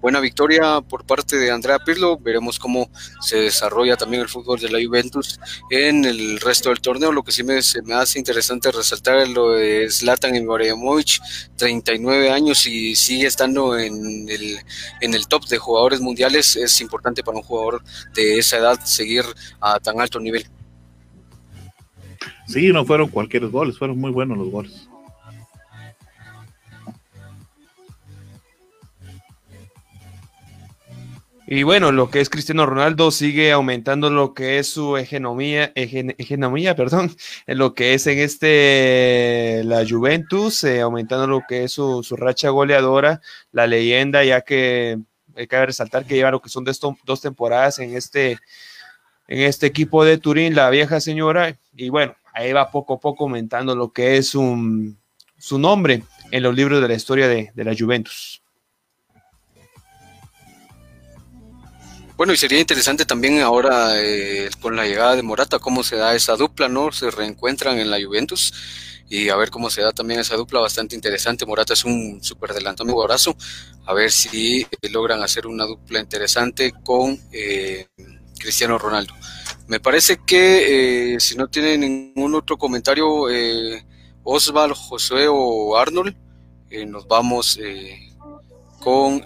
buena victoria por parte de Andrea Pirlo. Veremos cómo se desarrolla también el fútbol de la Juventus en el resto del torneo. Lo que sí me, me hace interesante resaltar es lo de Zlatan Ibrahimovic, 39 años y sigue estando en el, en el top de jugadores mundiales. Es importante para un jugador de esa edad seguir a tan alto nivel. Sí, no fueron cualquier goles, fueron muy buenos los goles. Y bueno, lo que es Cristiano Ronaldo sigue aumentando lo que es su hegemonía, perdón, lo que es en este la Juventus, eh, aumentando lo que es su, racha goleadora, la leyenda, ya que hay que resaltar que lleva lo que son de dos temporadas en este, en este equipo de Turín, la vieja señora, y bueno, ahí va poco a poco aumentando lo que es su nombre en los libros de la historia de, de la Juventus. Bueno, y sería interesante también ahora eh, con la llegada de Morata, cómo se da esa dupla, ¿no? Se reencuentran en la Juventus y a ver cómo se da también esa dupla bastante interesante. Morata es un súper adelantado, un abrazo. A ver si eh, logran hacer una dupla interesante con eh, Cristiano Ronaldo. Me parece que si no tienen ningún otro comentario, Osval, Josué o Arnold, nos vamos con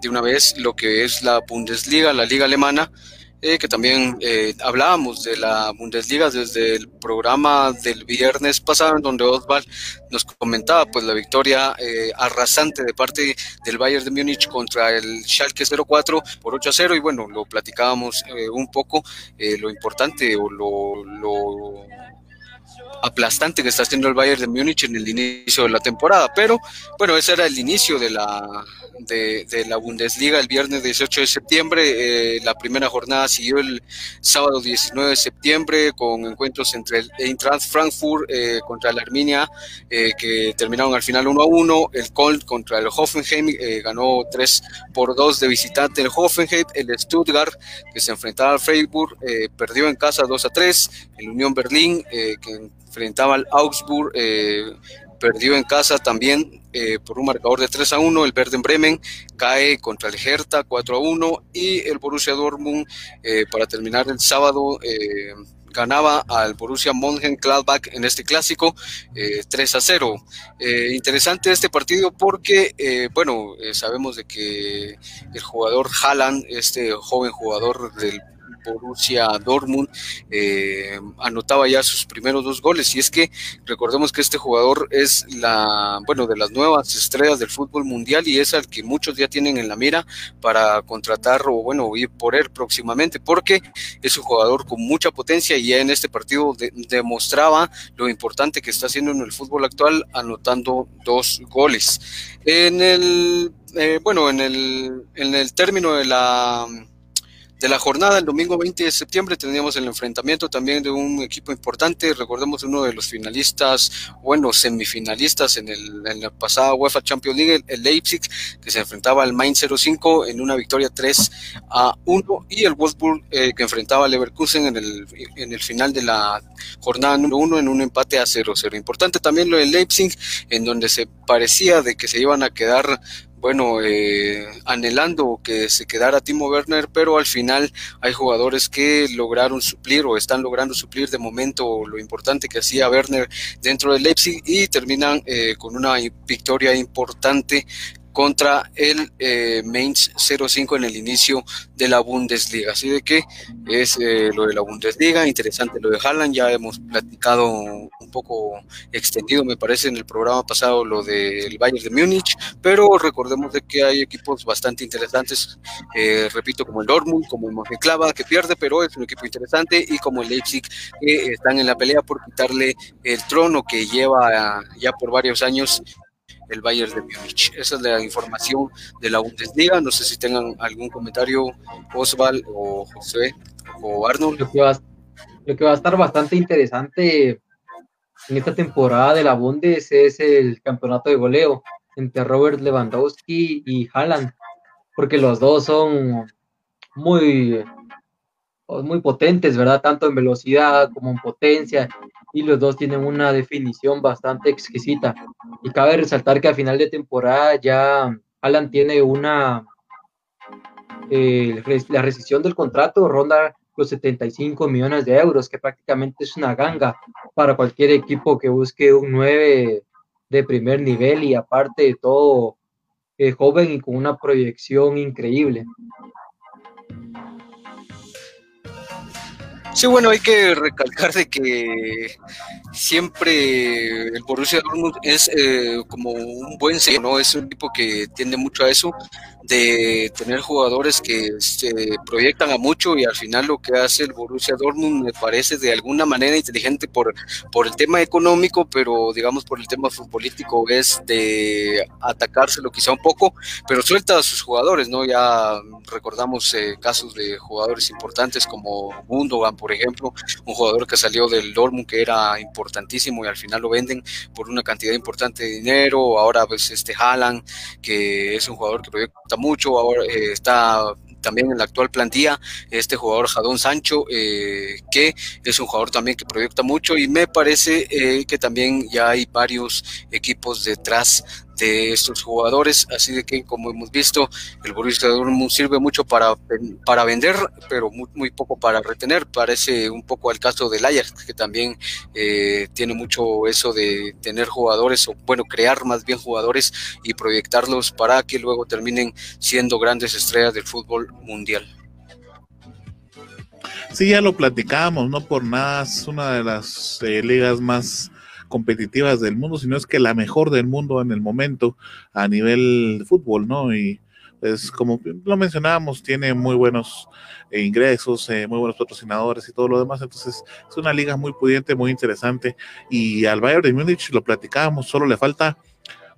de una vez lo que es la Bundesliga, la liga alemana, eh, que también eh, hablábamos de la Bundesliga desde el programa del viernes pasado, en donde Oswald nos comentaba pues la victoria eh, arrasante de parte del Bayern de Múnich contra el Schalke 04 por 8 a 0 y bueno, lo platicábamos un poco, lo importante o lo, lo aplastante que está haciendo el Bayern de Múnich en el inicio de la temporada. Pero bueno, ese era el inicio de la, de, la Bundesliga el viernes 18 de septiembre. Eh, la primera jornada siguió el sábado 19 de septiembre con encuentros entre el Eintracht Frankfurt eh, contra la Arminia eh, que terminaron al final 1 a 1. El Köln contra el Hoffenheim ganó 3 por 2 de visitante el Hoffenheim. El Stuttgart que se enfrentaba al Freiburg perdió en casa 2 a 3. El Unión Berlín que enfrentaba al Augsburg, eh, perdió en casa también eh, por un marcador de 3 a 1. El Verden Bremen cae contra el Hertha 4 a 1 y el Borussia Dortmund eh, para terminar el sábado ganaba al Borussia Mönchengladbach en este clásico 3 a 0. interesante este partido porque, bueno, sabemos de que el jugador Haaland, este joven jugador del Borussia Dortmund, eh, anotaba ya sus primeros dos goles. Y es que recordemos que este jugador es la, bueno, de las nuevas estrellas del fútbol mundial y es al que muchos ya tienen en la mira para contratar o, bueno, ir por él próximamente, porque es un jugador con mucha potencia y ya en este partido demostraba lo importante que está haciendo en el fútbol actual, anotando dos goles. En el eh, bueno, en el, en el término de la de la jornada, el domingo 20 de septiembre, teníamos el enfrentamiento también de un equipo importante, recordemos uno de los finalistas, bueno, semifinalistas en, el, en la pasada UEFA Champions League, el Leipzig, que se enfrentaba al Mainz 05 en una victoria 3 a 1, y el Wolfsburg, eh, que enfrentaba al Leverkusen en el, en el final de la jornada número 1 en un empate a 0-0. Importante también lo del Leipzig, en donde se parecía de que se iban a quedar bueno, eh, anhelando que se quedara Timo Werner, pero al final hay jugadores que lograron suplir o están logrando suplir de momento lo importante que hacía Werner dentro del Leipzig y terminan eh, con una victoria importante contra el eh, Mainz 05 en el inicio de la Bundesliga. Así de que es eh, lo de la Bundesliga, interesante lo de Haaland, ya hemos platicado un poco extendido, me parece, en el programa pasado lo del Bayern de Múnich, pero recordemos de que hay equipos bastante interesantes, eh, repito, como el Dortmund, como el Mönchengladbach, que pierde, pero es un equipo interesante, y como el Leipzig, que están en la pelea por quitarle el trono que lleva ya por varios años el Bayern de Múnich. Esa es la información de la Bundesliga. No sé si tengan algún comentario, Osval o José o Arnold. Lo que, va, a estar bastante interesante en esta temporada de la Bundes es el campeonato de goleo entre Robert Lewandowski y Haaland, porque los dos son muy, muy potentes, ¿verdad? Tanto en velocidad como en potencia y los dos tienen una definición bastante exquisita. Y cabe resaltar que a final de temporada ya Alan tiene una... Eh, la rescisión del contrato ronda los 75 millones de euros, que prácticamente es una ganga para cualquier equipo que busque un 9 de primer nivel y aparte de todo eh, joven y con una proyección increíble. Sí, bueno, hay que recalcar de que siempre el Borussia Dortmund es eh, como un buen sello, ¿no? Es un equipo que tiende mucho a eso, de tener jugadores que se proyectan a mucho y al final lo que hace el Borussia Dortmund me parece de alguna manera inteligente por, por el tema económico, pero digamos por el tema futbolístico es de atacárselo quizá un poco, pero suelta a sus jugadores, ¿no? Ya recordamos eh, casos de jugadores importantes como Gundogan, por ejemplo, un jugador que salió del Dortmund que era importantísimo y al final lo venden por una cantidad importante de dinero, ahora pues este Haaland, que es un jugador que proyecta mucho, ahora eh, está también en la actual plantilla, este jugador Jadón Sancho, eh, que es un jugador también que proyecta mucho y me parece eh, que también ya hay varios equipos detrás de estos jugadores, así de que como hemos visto, el Borussia Dortmund sirve mucho para, para vender, pero muy, muy poco para retener, parece un poco al caso del Ajax, que también eh, tiene mucho eso de tener jugadores, o bueno, crear más bien jugadores y proyectarlos para que luego terminen siendo grandes estrellas del fútbol mundial. Sí, ya lo platicamos, no por nada, es una de las eh, ligas más competitivas del mundo, sino es que la mejor del mundo en el momento a nivel de fútbol, ¿no? Y pues como lo mencionábamos, tiene muy buenos eh, ingresos, eh, muy buenos patrocinadores y todo lo demás, entonces es una liga muy pudiente, muy interesante y al Bayern de Múnich lo platicábamos, solo le falta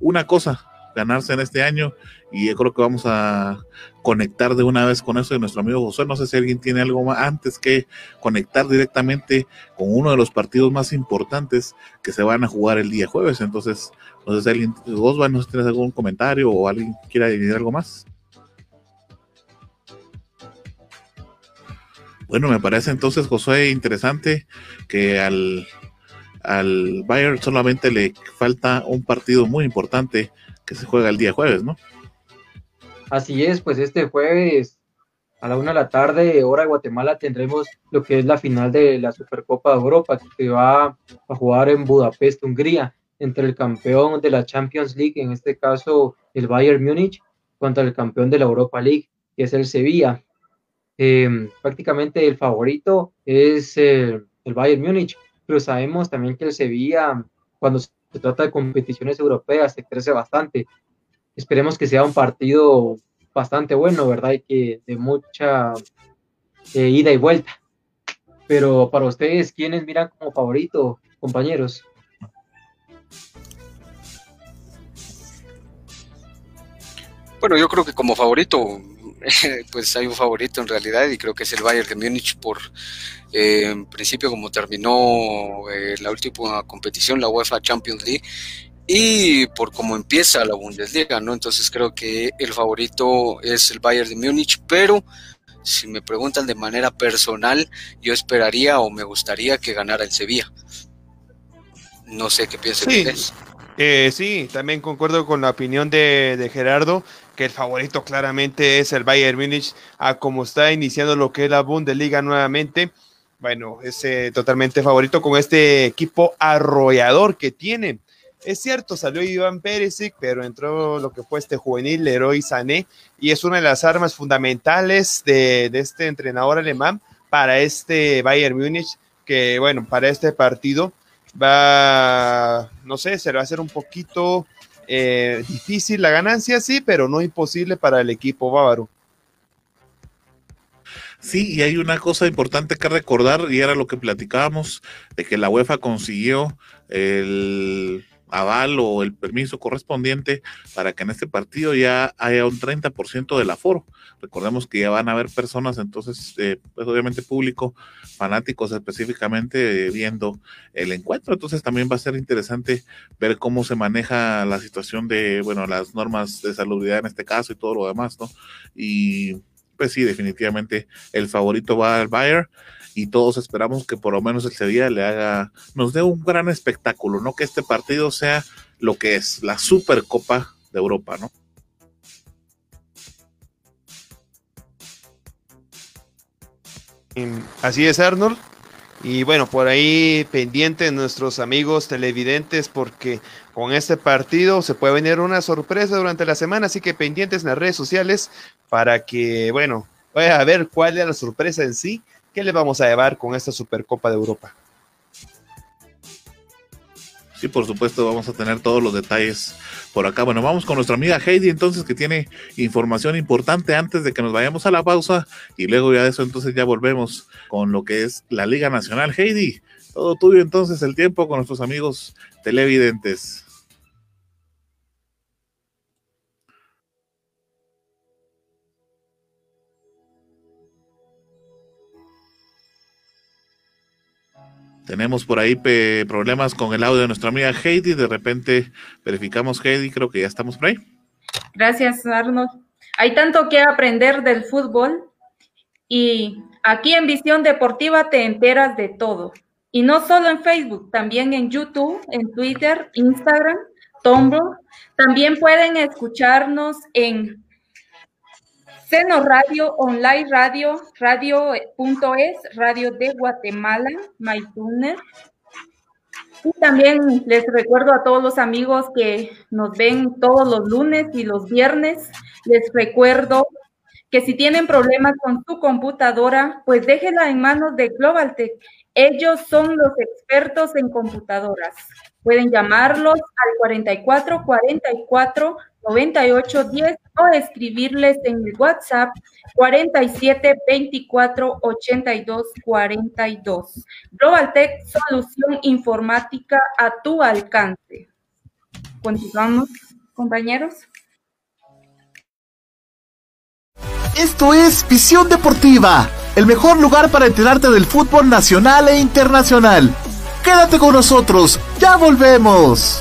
una cosa, ganarse en este año y yo creo que vamos a conectar de una vez con eso de nuestro amigo José. No sé si alguien tiene algo más antes que conectar directamente con uno de los partidos más importantes que se van a jugar el día jueves. Entonces, no sé si alguien, no sé si tienes algún comentario o alguien quiera añadir algo más. Bueno, me parece entonces, José, interesante que al, al Bayern solamente le falta un partido muy importante que se juega el día jueves, ¿no? Así es, pues este jueves a la una de la tarde, hora de Guatemala, tendremos lo que es la final de la Supercopa de Europa, que va a jugar en Budapest, Hungría, entre el campeón de la Champions League, en este caso el Bayern Múnich, contra el campeón de la Europa League, que es el Sevilla. Em, prácticamente el favorito es el Bayern Múnich, pero sabemos también que el Sevilla, cuando se trata de competiciones europeas, se crece bastante esperemos que sea un partido bastante bueno, ¿verdad? Y que de mucha eh, ida y vuelta. Pero para ustedes, ¿quiénes miran como favorito, compañeros? Bueno, yo creo que como favorito, pues hay un favorito en realidad y creo que es el Bayern de Múnich por, eh, principio, como terminó eh, la última competición, la UEFA Champions League, y por cómo empieza la Bundesliga, ¿no? Entonces creo que el favorito es el Bayern de Múnich, pero si me preguntan de manera personal, yo esperaría o me gustaría que ganara el Sevilla. No sé qué piensan sí. ustedes. Eh, sí, también concuerdo con la opinión de, de, Gerardo, que el favorito claramente es el Bayern Múnich, a como está iniciando lo que es la Bundesliga nuevamente. Bueno, es eh, totalmente favorito con este equipo arrollador que tiene. Es cierto, salió Iván Perisic, pero entró lo que fue este juvenil Leroy Sané y es una de las armas fundamentales de, este entrenador alemán para este Bayern Múnich, que bueno, para este partido va, no sé, se va a hacer un poquito eh, difícil la ganancia, sí, pero no imposible para el equipo bávaro. Sí, y hay una cosa importante que recordar, y era lo que platicábamos, de que la UEFA consiguió el aval o el permiso correspondiente para que en este partido ya haya un 30% del aforo. Recordemos que ya van a haber personas, entonces, eh, pues obviamente público, fanáticos específicamente eh, viendo el encuentro. Entonces también va a ser interesante ver cómo se maneja la situación de, bueno, las normas de salubridad en este caso y todo lo demás, ¿no? Y pues sí, definitivamente el favorito va al Bayern y todos esperamos que por lo menos el Sevilla le haga, nos dé un gran espectáculo, ¿no? Que este partido sea lo que es la Supercopa de Europa, ¿no? Así es, Arnold. Y bueno, por ahí pendientes nuestros amigos televidentes porque con este partido se puede venir una sorpresa durante la semana, así que pendientes en las redes sociales para que, bueno, vaya a ver cuál es la sorpresa en sí ¿Qué le vamos a llevar con esta Supercopa de Europa? Sí, por supuesto, vamos a tener todos los detalles por acá. Bueno, vamos con nuestra amiga Heidi entonces que tiene información importante antes de que nos vayamos a la pausa y luego ya de eso entonces ya volvemos con lo que es la Liga Nacional. Heidi, todo tuyo entonces el tiempo con nuestros amigos televidentes. Tenemos por ahí problemas con el audio de nuestra amiga Heidi. De repente verificamos Heidi, creo que ya estamos por ahí. Gracias, Arnold. Hay tanto que aprender del fútbol y aquí en Visión Deportiva te enteras de todo. Y no solo en Facebook, también en YouTube, en Twitter, Instagram, Tumblr. También pueden escucharnos en Seno Radio, Online Radio, Radio.es, Radio de Guatemala, MyTuner. Y también les recuerdo a todos los amigos que nos ven todos los lunes y los viernes, les recuerdo que si tienen problemas con su computadora, pues déjenla en manos de GlobalTech. Ellos son los expertos en computadoras. Pueden llamarlos al 44 44 98 10 o escribirles en el WhatsApp 47 24 82 42. Global Tech, solución informática a tu alcance. Continuamos, compañeros. Esto es Visión Deportiva, el mejor lugar para enterarte del fútbol nacional e internacional. Quédate con nosotros, ya volvemos.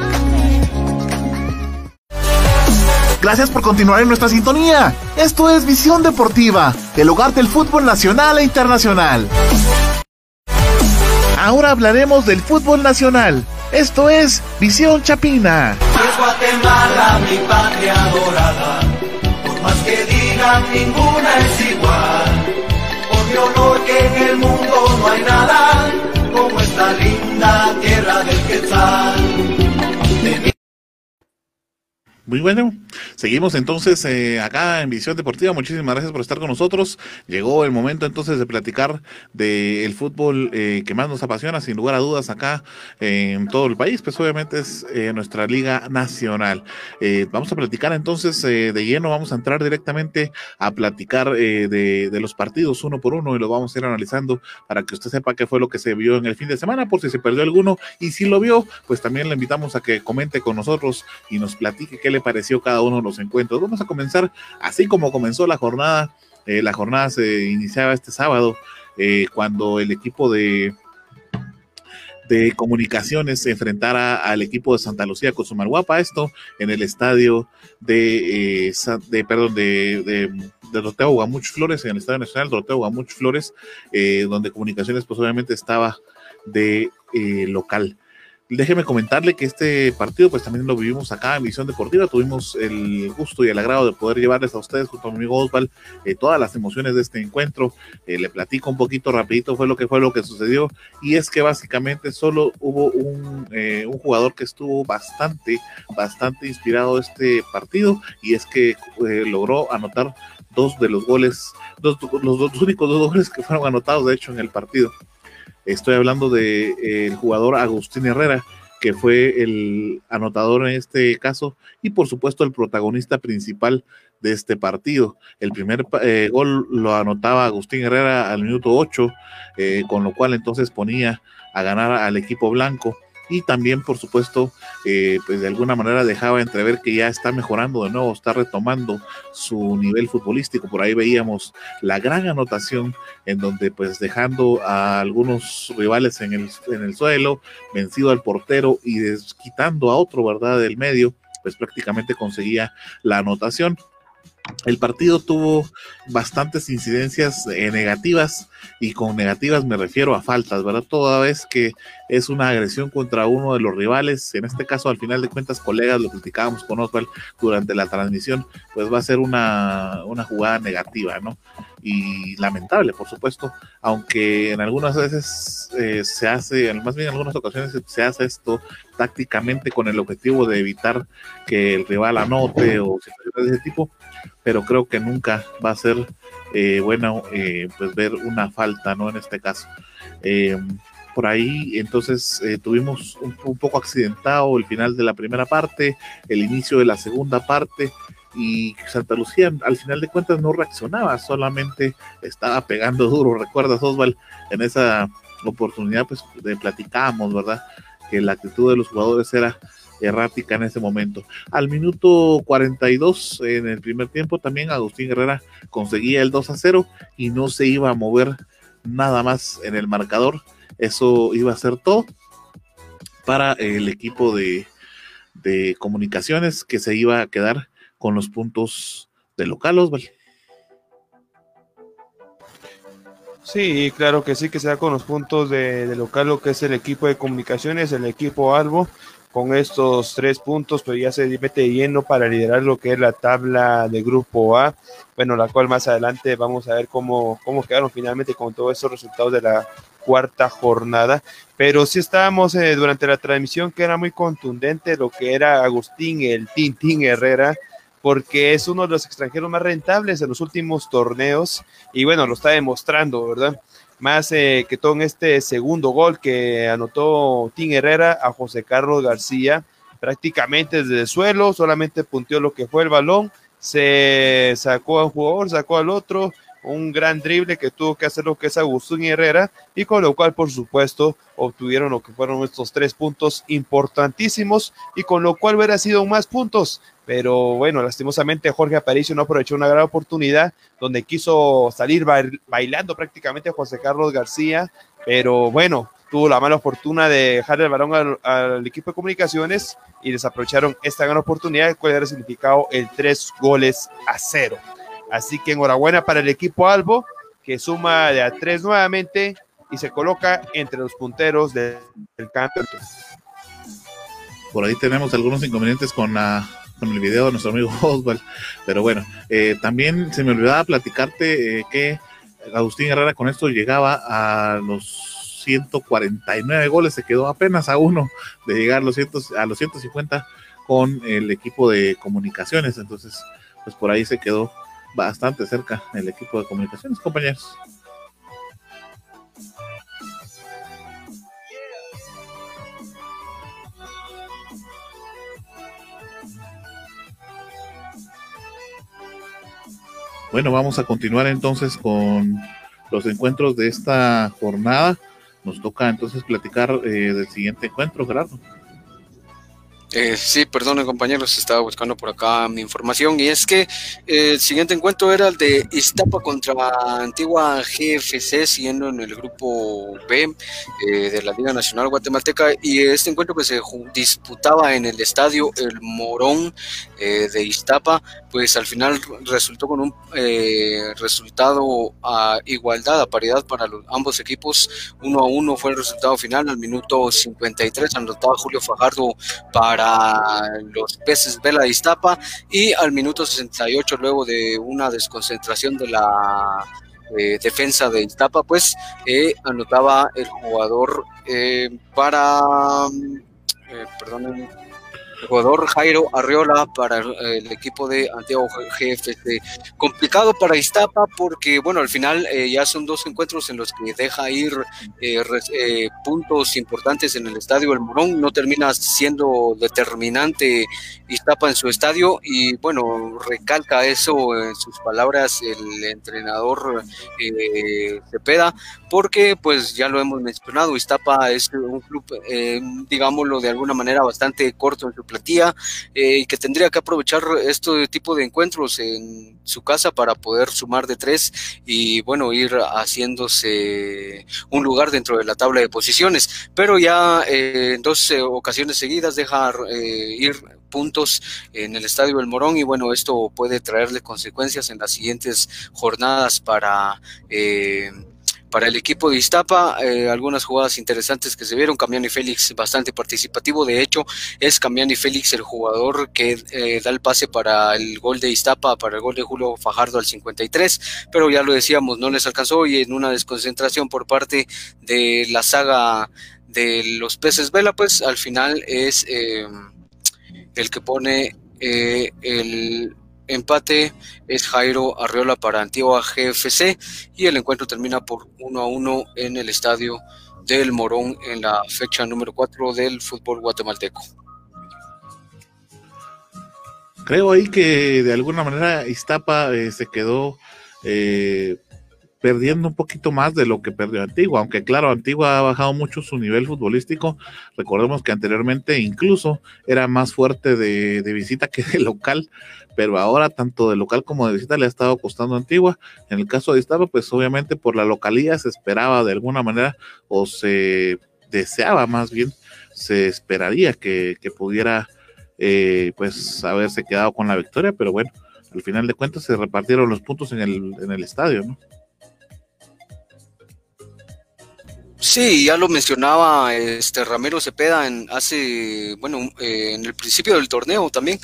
Gracias por continuar en nuestra sintonía. Esto es Visión Deportiva, el hogar del fútbol nacional e internacional. Ahora hablaremos del fútbol nacional. Esto es Visión Chapina. Es Guatemala, mi patria dorada. Por más que digan, ninguna es igual. Por mi honor que en el mundo no hay nada como esta linda tierra del Quetzal. Muy bueno, seguimos entonces eh, acá en Visión Deportiva. Muchísimas gracias por estar con nosotros. Llegó el momento entonces de platicar del fútbol eh, que más nos apasiona, sin lugar a dudas, acá en todo el país. Pues obviamente es eh, nuestra Liga Nacional. vamos a platicar entonces de lleno, vamos a entrar directamente a platicar de, de, los partidos uno por uno y lo vamos a ir analizando para que usted sepa qué fue lo que se vio en el fin de semana, por si se perdió alguno. Y si lo vio, pues también le invitamos a que comente con nosotros y nos platique qué le pareció cada uno de los encuentros. Vamos a comenzar así como comenzó la jornada. Eh, la jornada se iniciaba este sábado eh, cuando el equipo de, de comunicaciones se enfrentara al equipo de Santa Lucía con Guapa, esto en el estadio de, eh, de perdón, de, de, de Doroteo Guamuch Flores, en el Estadio Nacional Doroteo Guamuch Flores, donde comunicaciones pues obviamente estaba de local. Déjeme comentarle que este partido pues también lo vivimos acá en Visión Deportiva, tuvimos el gusto y el agrado de poder llevarles a ustedes junto a mi amigo Osval eh, todas las emociones de este encuentro, eh, le platico un poquito rapidito fue lo que fue lo que sucedió. Y es que básicamente solo hubo un, eh, un jugador que estuvo bastante, bastante inspirado este partido. Y es que logró anotar dos de los goles, dos, los dos únicos dos goles que fueron anotados de hecho en el partido. Estoy hablando del de, eh, jugador Agustín Herrera, que fue el anotador en este caso y por supuesto el protagonista principal de este partido. El primer eh, gol lo anotaba Agustín Herrera al minuto 8, eh, con lo cual entonces ponía a ganar al equipo blanco y también por supuesto eh, pues de alguna manera dejaba entrever que ya está mejorando de nuevo, está retomando su nivel futbolístico, por ahí veíamos la gran anotación en donde pues dejando a algunos rivales en el, en el suelo, vencido al portero y quitando a otro, ¿verdad?, del medio, pues prácticamente conseguía la anotación. El partido tuvo bastantes incidencias eh, negativas y con negativas me refiero a faltas, ¿verdad? Toda vez que es una agresión contra uno de los rivales, en este caso al final de cuentas colegas, lo criticábamos con Oswald durante la transmisión, pues va a ser una, una jugada negativa, ¿no? Y lamentable, por supuesto, aunque en algunas veces eh, se hace, más bien en algunas ocasiones se hace esto tácticamente con el objetivo de evitar que el rival anote o situaciones de ese tipo, pero creo que nunca va a ser eh, bueno eh, pues ver una falta, ¿no? En este caso. Eh, por ahí entonces tuvimos un, poco accidentado el final de la primera parte, el inicio de la segunda parte y Santa Lucía al final de cuentas no reaccionaba, solamente estaba pegando duro. ¿Recuerdas, Osval? En esa oportunidad pues platicábamos, ¿verdad? Que la actitud de los jugadores era errática en ese momento. Al minuto 42 en el primer tiempo también Agustín Herrera conseguía el 2 a 0 y no se iba a mover nada más en el marcador. Eso iba a ser todo. para el equipo de, de comunicaciones que se iba a quedar con los puntos de local, Osval. Sí, claro que sí, que sea con los puntos de, de, local lo que es el equipo de comunicaciones, el equipo Albo, con estos tres puntos, pero ya se mete lleno para liderar lo que es la tabla de grupo A, bueno, la cual más adelante vamos a ver cómo, cómo quedaron finalmente con todos esos resultados de la cuarta jornada, pero sí estábamos eh, durante la transmisión que era muy contundente lo que era Agustín, el Tintín Herrera, porque es uno de los extranjeros más rentables en los últimos torneos y bueno, lo está demostrando, ¿verdad? Más eh, que todo en este segundo gol que anotó Tim Herrera a José Carlos García, prácticamente desde el suelo, solamente punteó lo que fue el balón, se sacó a un jugador, sacó al otro, un gran drible que tuvo que hacer lo que es Agustín Herrera y con lo cual por supuesto obtuvieron lo que fueron estos tres puntos importantísimos y con lo cual hubiera sido más puntos pero bueno, lastimosamente Jorge Aparicio no aprovechó una gran oportunidad donde quiso salir bailando prácticamente a José Carlos García, pero bueno, tuvo la mala fortuna de dejar el balón al, al equipo de comunicaciones y desaprovecharon esta gran oportunidad, cual era significado el tres goles a cero. Así que enhorabuena para el equipo Albo, que suma de a tres nuevamente y se coloca entre los punteros del, del campeonato. Por ahí tenemos algunos inconvenientes con con el video de nuestro amigo Oswald. Pero bueno, eh, también se me olvidaba platicarte eh, que Agustín Herrera con esto llegaba a los 149 goles, se quedó apenas a uno de llegar los, cientos, a los 150 con el equipo de comunicaciones. Entonces, pues por ahí se quedó bastante cerca el equipo de comunicaciones, compañeros. Bueno, vamos a continuar entonces con los encuentros de esta jornada. Nos toca entonces platicar eh, del siguiente encuentro, Gerardo. Eh, sí, perdón, compañeros, estaba buscando por acá mi información y es que eh, el siguiente encuentro era el de Iztapa contra Antigua GFC, siguiendo en el grupo B eh, de la Liga Nacional Guatemalteca y este encuentro que se disputaba en el estadio El Morón eh, de Iztapa, pues al final resultó con un resultado a igualdad, a paridad para los, ambos equipos, uno a uno fue el resultado final al minuto 53, anotaba Julio Fajardo para los peces Vela de Iztapa. Y al minuto 68 luego de una desconcentración de la eh, defensa de Iztapa pues eh, anotaba el jugador eh, para eh, perdonen jugador Jairo Arriola para el equipo de Antiguo GFC. Complicado para Iztapa porque, bueno, al final eh, ya son dos encuentros en los que deja ir eh, eh, puntos importantes en el estadio El Morón. No termina siendo determinante Iztapa en su estadio y, bueno, recalca eso en sus palabras el entrenador Cepeda porque, pues, ya lo hemos mencionado, Iztapa es un club, digámoslo de alguna manera, bastante corto en su platía eh, y que tendría que aprovechar este tipo de encuentros en su casa para poder sumar de tres y bueno ir haciéndose un lugar dentro de la tabla de posiciones. Pero ya eh, en dos eh, ocasiones seguidas dejar eh, ir puntos en el Estadio El Morón y bueno, esto puede traerle consecuencias en las siguientes jornadas para eh, para el equipo de Iztapa, eh, algunas jugadas interesantes que se vieron, Camiani Félix bastante participativo, de hecho es Camiani Félix el jugador que eh, da el pase para el gol de Iztapa, para el gol de Julio Fajardo al 53, pero ya lo decíamos, no les alcanzó y en una desconcentración por parte de la saga de los peces Vela, pues al final es eh, el que pone el empate es Jairo Arriola para Antigua GFC y el encuentro termina por 1 a 1 en el estadio del Morón en la fecha número 4 del fútbol guatemalteco. Creo ahí que de alguna manera Iztapa eh, se quedó eh, perdiendo un poquito más de lo que perdió Antigua, aunque claro, Antigua ha bajado mucho su nivel futbolístico. Recordemos que anteriormente incluso era más fuerte de, de visita que de local, pero ahora tanto de local como de visita le ha estado costando a Antigua. En el caso de Iztapa, pues obviamente por la localía se esperaba de alguna manera o se deseaba más bien, se esperaría que, pudiera eh, pues haberse quedado con la victoria, pero bueno, al final de cuentas se repartieron los puntos en el, en el estadio, ¿no? Sí, ya lo mencionaba este Ramiro Cepeda en hace, bueno, eh, en el principio del torneo también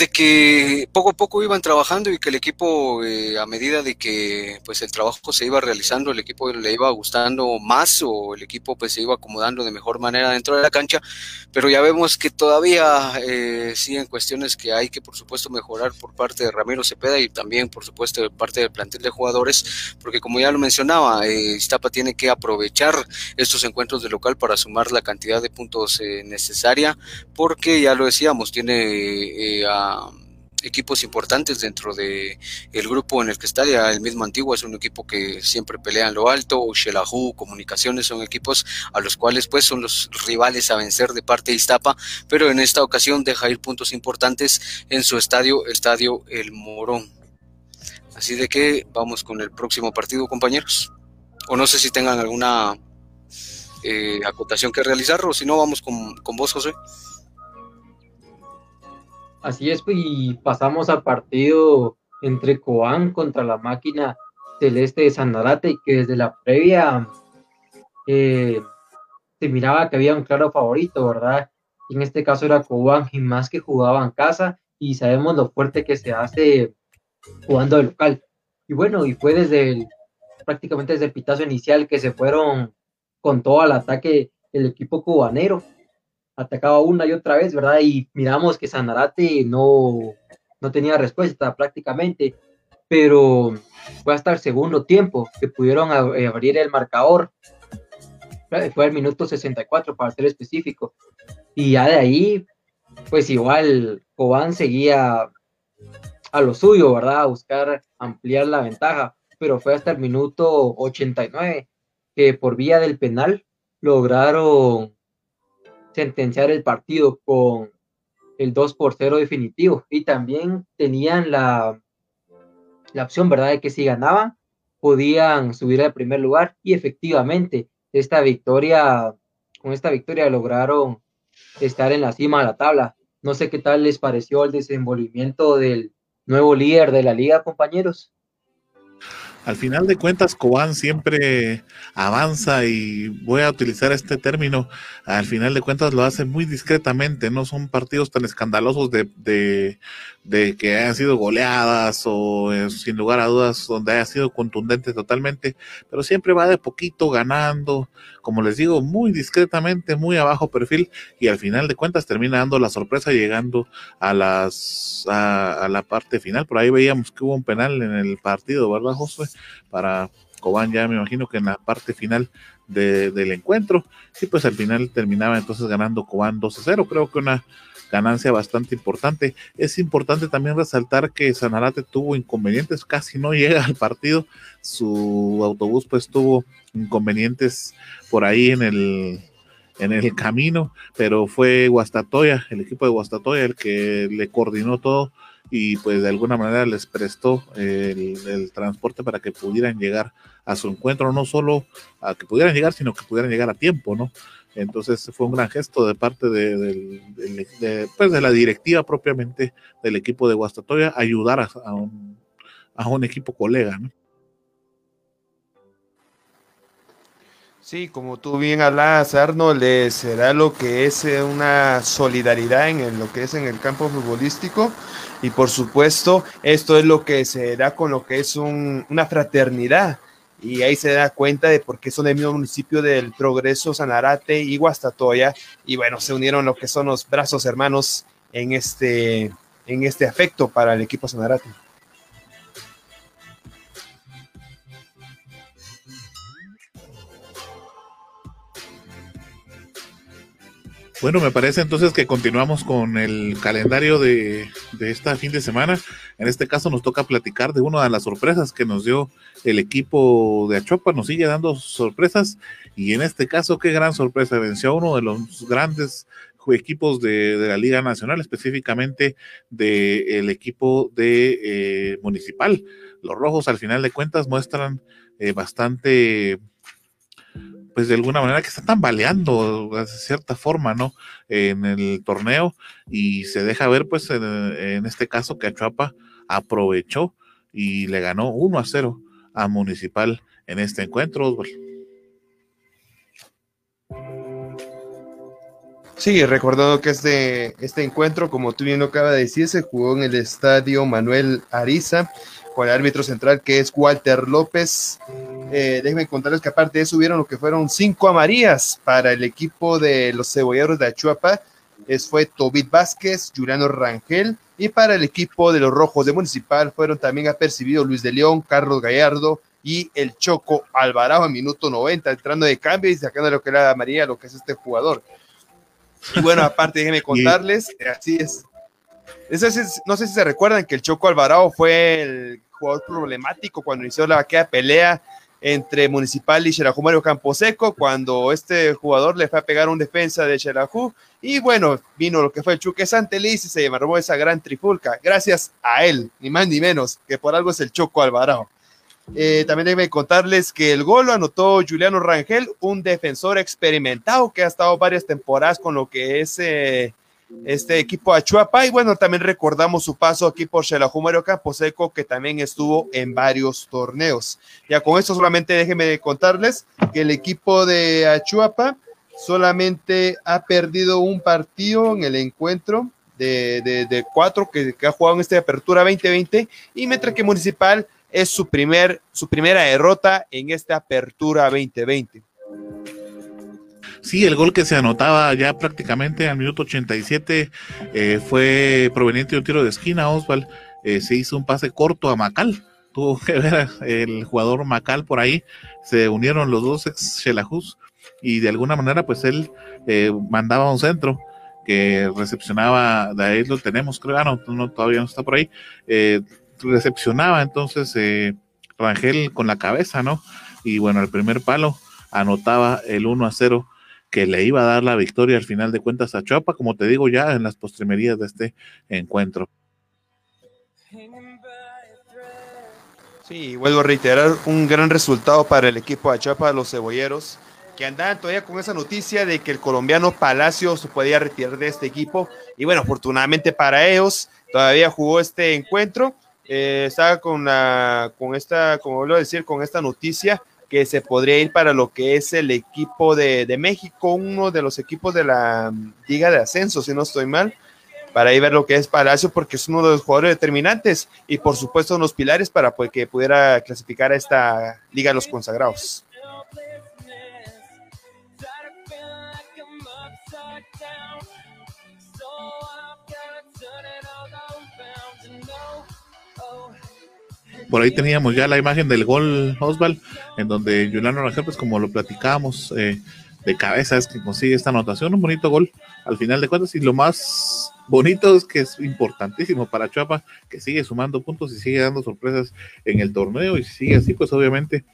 de que poco a poco iban trabajando y que el equipo eh, a medida de que pues el trabajo se iba realizando el equipo le iba gustando más o el equipo pues se iba acomodando de mejor manera dentro de la cancha. Pero ya vemos que todavía eh, siguen cuestiones que hay que por supuesto mejorar por parte de Ramiro Cepeda y también por supuesto de parte del plantel de jugadores porque como ya lo mencionaba eh, Iztapa tiene que aprovechar estos encuentros de local para sumar la cantidad de puntos eh, necesaria porque ya lo decíamos tiene a equipos importantes dentro de el grupo en el que está ya el mismo antiguo es un equipo que siempre pelea en lo alto Xelajú, Comunicaciones son equipos a los cuales pues son los rivales a vencer de parte de Iztapa pero en esta ocasión deja ir puntos importantes en su estadio estadio El Morón. Así de que vamos con el próximo partido compañeros. O no sé si tengan alguna eh, acotación que realizar o si no vamos con, con vos José Así es, y pasamos al partido entre Coan contra la máquina celeste de Sanarate, que desde la previa eh, se miraba que había un claro favorito, ¿verdad? En este caso era Coan, y más que jugaba en casa, y sabemos lo fuerte que se hace jugando de local. Y bueno, y fue desde el, prácticamente desde el pitazo inicial que se fueron con todo al ataque el equipo cubanero atacaba una y otra vez, ¿verdad? Y miramos que Sanarate no, no tenía respuesta prácticamente, pero fue hasta el segundo tiempo que pudieron eh, abrir el marcador. Fue el minuto 64 para ser específico. Y ya de ahí, pues igual Cobán seguía a lo suyo, ¿verdad? A buscar ampliar la ventaja, pero fue hasta el minuto 89 que por vía del penal lograron sentenciar el partido con el 2 por 0 definitivo. Y también tenían la, la opción, ¿verdad?, de que si ganaban, podían subir al primer lugar. Y efectivamente, esta victoria, con esta victoria lograron estar en la cima de la tabla. No sé qué tal les pareció el desenvolvimiento del nuevo líder de la liga, compañeros. Al final de cuentas, Cobán siempre avanza y voy a utilizar este término. Al final de cuentas lo hace muy discretamente, no son partidos tan escandalosos de, de, de que hayan sido goleadas o eh, sin lugar a dudas donde haya sido contundente totalmente, pero siempre va de poquito ganando, como les digo, muy discretamente, muy a bajo perfil y al final de cuentas termina dando la sorpresa llegando a las a, la parte final. Por ahí veíamos que hubo un penal en el partido, ¿verdad, Josué? Para Cobán ya me imagino que en la parte final del encuentro, y pues al final terminaba entonces ganando Cobán 2 a 0, creo que una ganancia bastante importante. Es importante también resaltar que Sanarate tuvo inconvenientes, casi no llega al partido, su autobús pues tuvo inconvenientes por ahí en el en el camino, pero fue Guastatoya, el equipo de Guastatoya el que le coordinó todo y pues de alguna manera les prestó el, el, transporte para que pudieran llegar a su encuentro, no solo a que pudieran llegar, sino que pudieran llegar a tiempo, ¿no? Entonces fue un gran gesto de parte de, pues de la directiva propiamente del equipo de Guastatoya ayudar a, un, a un equipo colega. ¿no? Sí, como tú bien hablas, Arnold, será lo que es eh, una solidaridad en lo que es en el campo futbolístico y por supuesto esto es lo que se da con lo que es una fraternidad y ahí se da cuenta de por qué son el mismo municipio del Progreso, Sanarate y Guastatoya, y bueno, se unieron lo que son los brazos hermanos en este, en este afecto para el equipo Sanarate. Bueno, me parece entonces que continuamos con el calendario de, de esta fin de semana. En este caso nos toca platicar de una de las sorpresas que nos dio el equipo de Achopa, nos sigue dando sorpresas y en este caso qué gran sorpresa, venció a uno de los grandes equipos de, la Liga Nacional, específicamente del equipo de eh, Municipal. Los rojos al final de cuentas muestran eh, bastante pues de alguna manera que está tambaleando de cierta forma, ¿no? En el torneo y se deja ver, pues en, este caso que Achuapa aprovechó y le ganó 1 a 0 a Municipal en este encuentro. Sí, recordando que este, este encuentro, como tú bien lo de decir, se jugó en el estadio Manuel Ariza con el árbitro central que es Walter López. Eh, déjenme contarles que aparte de eso hubieron lo que fueron cinco amarillas para el equipo de los cebolleros de Achuapa. Es, fue Tobit Vázquez, Juliano Rangel y para el equipo de los rojos de Municipal fueron también apercibidos Luis de León, Carlos Gallardo y el Choco Alvarado en minuto 90, entrando de cambio y sacando lo que era amarilla, lo que es este jugador. Y bueno, aparte déjenme contarles, así es, no sé si se recuerdan que el Choco Alvarado fue el jugador problemático cuando inició la vaquea pelea entre Municipal y Xelajú Mario Camposeco, cuando este jugador le fue a pegar un defensa de Xelajú, y bueno, vino lo que fue el Chuque Santeliz y se llamó esa gran trifulca, gracias a él, ni más ni menos, que por algo es el Choco Alvarado. Eh, también debe contarles que el gol lo anotó Juliano Rangel, un defensor experimentado que ha estado varias temporadas con lo que es eh, este equipo Achuapa. Y bueno, también recordamos su paso aquí por Xelajú Mario Camposeco, que también estuvo en varios torneos. Ya con esto solamente déjenme contarles que el equipo de Achuapa solamente ha perdido un partido en el encuentro de, cuatro que, ha jugado en esta apertura 2020 y mientras que Municipal es su, primer, su primera derrota en esta apertura 2020. Sí, el gol que se anotaba ya prácticamente al minuto 87 eh, fue proveniente de un tiro de esquina, Osval. Eh, se hizo un pase corto a Macal. Tuvo que ver el jugador Macal por ahí. Se unieron los dos ex y de alguna manera, pues él eh, mandaba un centro que recepcionaba. De ahí lo tenemos, creo. Ah, no, todavía no está por ahí. recepcionaba entonces Rangel con la cabeza, ¿no? Y bueno, el primer palo anotaba el 1 a 0 que le iba a dar la victoria al final de cuentas a Chuapa, como te digo ya en las postrimerías de este encuentro. Sí, vuelvo a reiterar, un gran resultado para el equipo de Chuapa, los cebolleros, que andaban todavía con esa noticia de que el colombiano Palacio se podía retirar de este equipo. Y bueno, afortunadamente para ellos, todavía jugó este encuentro. Eh, estaba con, la, con esta, como vuelvo a decir, con esta noticia que se podría ir para lo que es el equipo de, México, uno de los equipos de la mm, Liga de Ascenso, si no estoy mal, para ir ver lo que es Palacio, porque es uno de los jugadores determinantes y por supuesto unos pilares para pues, que pudiera clasificar a esta Liga de los Consagrados. Por ahí teníamos ya la imagen del gol Osval, en donde Juliano Rangel, pues como lo platicábamos, eh, de cabeza es que consigue esta anotación, un bonito gol al final de cuentas. Y lo más bonito es que es importantísimo para Chuapa, que sigue sumando puntos y sigue dando sorpresas en el torneo. Y si sigue así, pues obviamente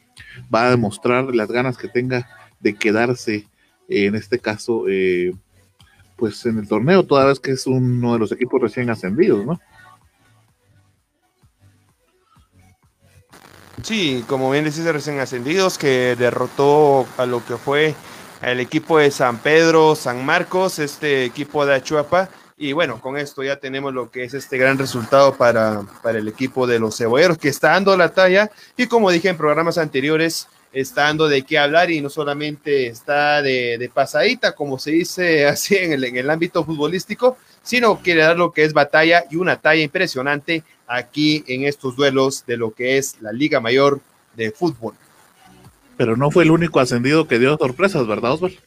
va a demostrar las ganas que tenga de quedarse, en este caso, eh, pues en el torneo, toda vez que es uno de los equipos recién ascendidos, ¿no? Sí, como bien decís, recién ascendidos, que derrotó a lo que fue el equipo de San Pedro, San Marcos, este equipo de Achuapa. Y bueno, con esto ya tenemos lo que es este gran resultado para, para el equipo de los cebolleros, que está dando la talla. Y como dije en programas anteriores, está dando de qué hablar y no solamente está de, de pasadita, como se dice así en el, en el ámbito futbolístico, sino quiere dar lo que es batalla y una talla impresionante aquí en estos duelos de lo que es la Liga Mayor de Fútbol. Pero no fue el único ascendido que dio sorpresas, ¿verdad, Osvaldo?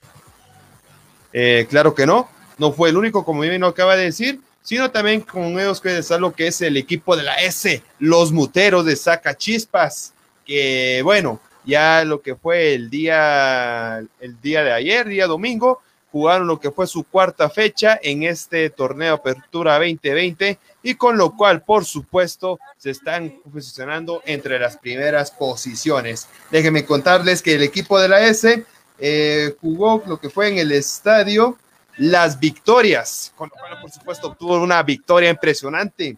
Eh, claro que no, no fue el único, como bien acaba de decir, sino también con ellos que estar lo que es el equipo de la S, los muteros de Saca Chispas, que bueno, ya lo que fue el día, el día de ayer, día domingo, jugaron lo que fue su cuarta fecha en este torneo Apertura 2020 y con lo cual, por supuesto, se están posicionando entre las primeras posiciones. Déjenme contarles que el equipo de la S eh, jugó lo que fue en el estadio Las Victorias, con lo cual, por supuesto, obtuvo una victoria impresionante.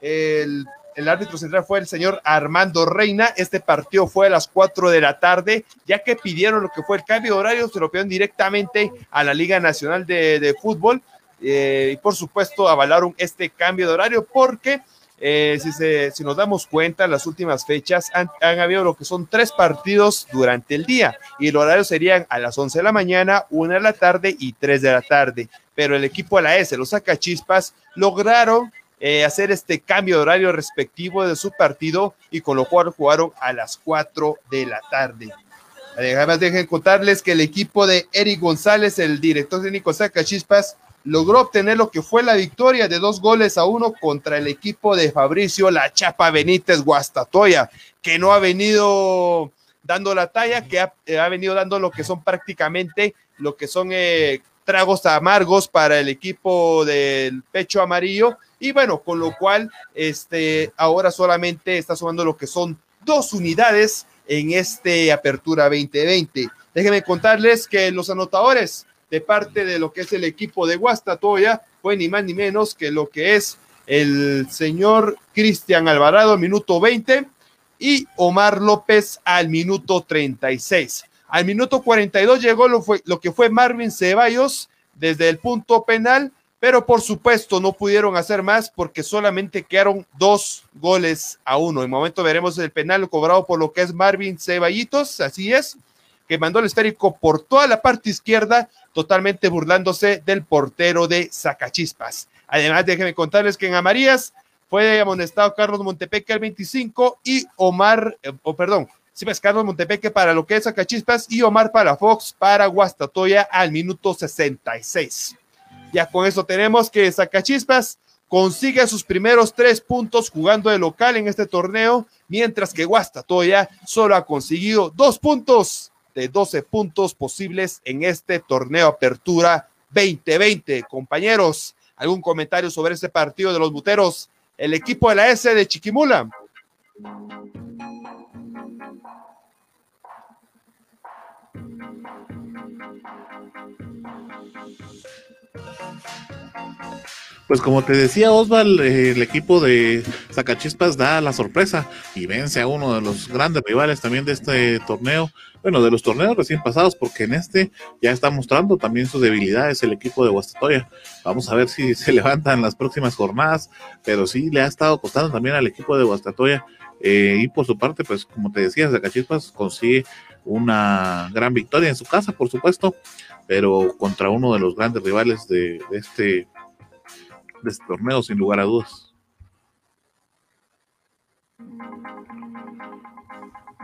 El el árbitro central fue el señor Armando Reina. Este partido fue a las 4 de la tarde, ya que pidieron lo que fue el cambio de horario, se lo pidieron directamente a la Liga Nacional de, Fútbol. Eh, y por supuesto avalaron este cambio de horario porque eh, si, si, nos damos cuenta, en las últimas fechas han, habido lo que son tres partidos durante el día y el horario serían a las 11 de la mañana, 1 de la tarde y 3 de la tarde. Pero el equipo de la S, los Sacachispas, lograron eh, hacer este cambio de horario respectivo de su partido y con lo cual jugaron a las 4 de la tarde. Además, dejen contarles que el equipo de Eric González, el director técnico Chispas, logró obtener lo que fue la victoria de dos goles a uno contra el equipo de Fabricio La Chapa Benítez Guastatoya, que no ha venido dando la talla, que ha, eh, venido dando lo que son prácticamente lo que son eh, tragos amargos para el equipo del pecho amarillo y bueno, con lo cual este ahora solamente está sumando lo que son dos unidades en este Apertura 2020. Déjenme contarles que los anotadores de parte de lo que es el equipo de Guastatoya fue ni más ni menos que lo que es el señor Cristian Alvarado, minuto 20, y Omar López al minuto 36. Al minuto 42 llegó lo, fue, lo que fue Marvin Ceballos desde el punto penal, pero por supuesto no pudieron hacer más porque solamente quedaron dos goles a uno. En momento veremos el penal cobrado por lo que es Marvin Ceballitos, así es, que mandó el esférico por toda la parte izquierda, totalmente burlándose del portero de Zacachispas. Además, déjenme contarles que en Amarías fue amonestado Carlos Montepeque al 25 y Omar, eh, oh, perdón, Sí, pues Carlos Montepeque para lo que es Acachispas y Omar Palafox para Guastatoya al minuto 66. Ya con eso tenemos que Zacachispas consigue sus primeros tres puntos jugando de local en este torneo, mientras que Guastatoya solo ha conseguido dos puntos de 12 puntos posibles en este torneo Apertura 2020. Compañeros, ¿algún comentario sobre este partido de los buteros? El equipo de la S de Chiquimula. Pues como te decía Osval, el equipo de Zacachispas da la sorpresa y vence a uno de los grandes rivales también de este torneo, bueno, de los torneos recién pasados, porque en este ya está mostrando también sus debilidades el equipo de Guastatoya. Vamos a ver si se levanta en las próximas jornadas, pero sí le ha estado costando también al equipo de Guastatoya. Eh, y por su parte, pues como te decía, Zacachispas consigue una gran victoria en su casa, por supuesto, pero contra uno de los grandes rivales de este de este torneo, sin lugar a dudas.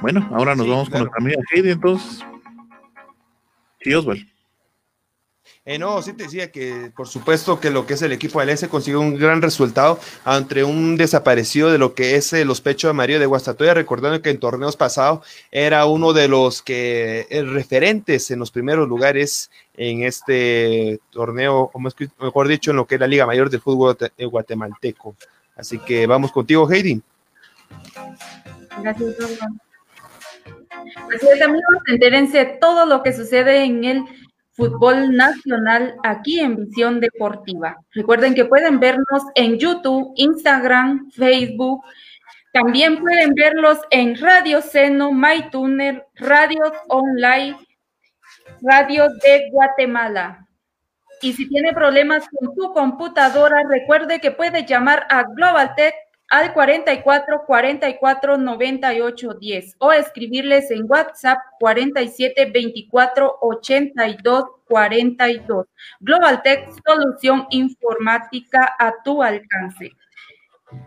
Bueno, ahora nos vamos con nuestra amiga Heidi, entonces. Sí, Oswald. Eh, no, sí te decía que por supuesto que lo que es el equipo del S consiguió un gran resultado ante un desaparecido de lo que es eh, los pechos de Mario de Guastatoya, recordando que en torneos pasados era uno de los que eh, referentes en los primeros lugares en este torneo, o mejor dicho, en lo que es la Liga Mayor del Fútbol Guatemalteco. Así que vamos contigo, Heidi. Gracias, Así es, amigos, entérense todo lo que sucede en el fútbol nacional aquí en Visión Deportiva. Recuerden que pueden vernos en YouTube, Instagram, Facebook. También pueden verlos en Radio Seno, MyTuner, Radios Online, Radio de Guatemala. Y si tiene problemas con su computadora, recuerde que puede llamar a Global Tech al 44 44 98 10 o escribirles en WhatsApp 47 24 82 42. Global Tech, solución informática a tu alcance.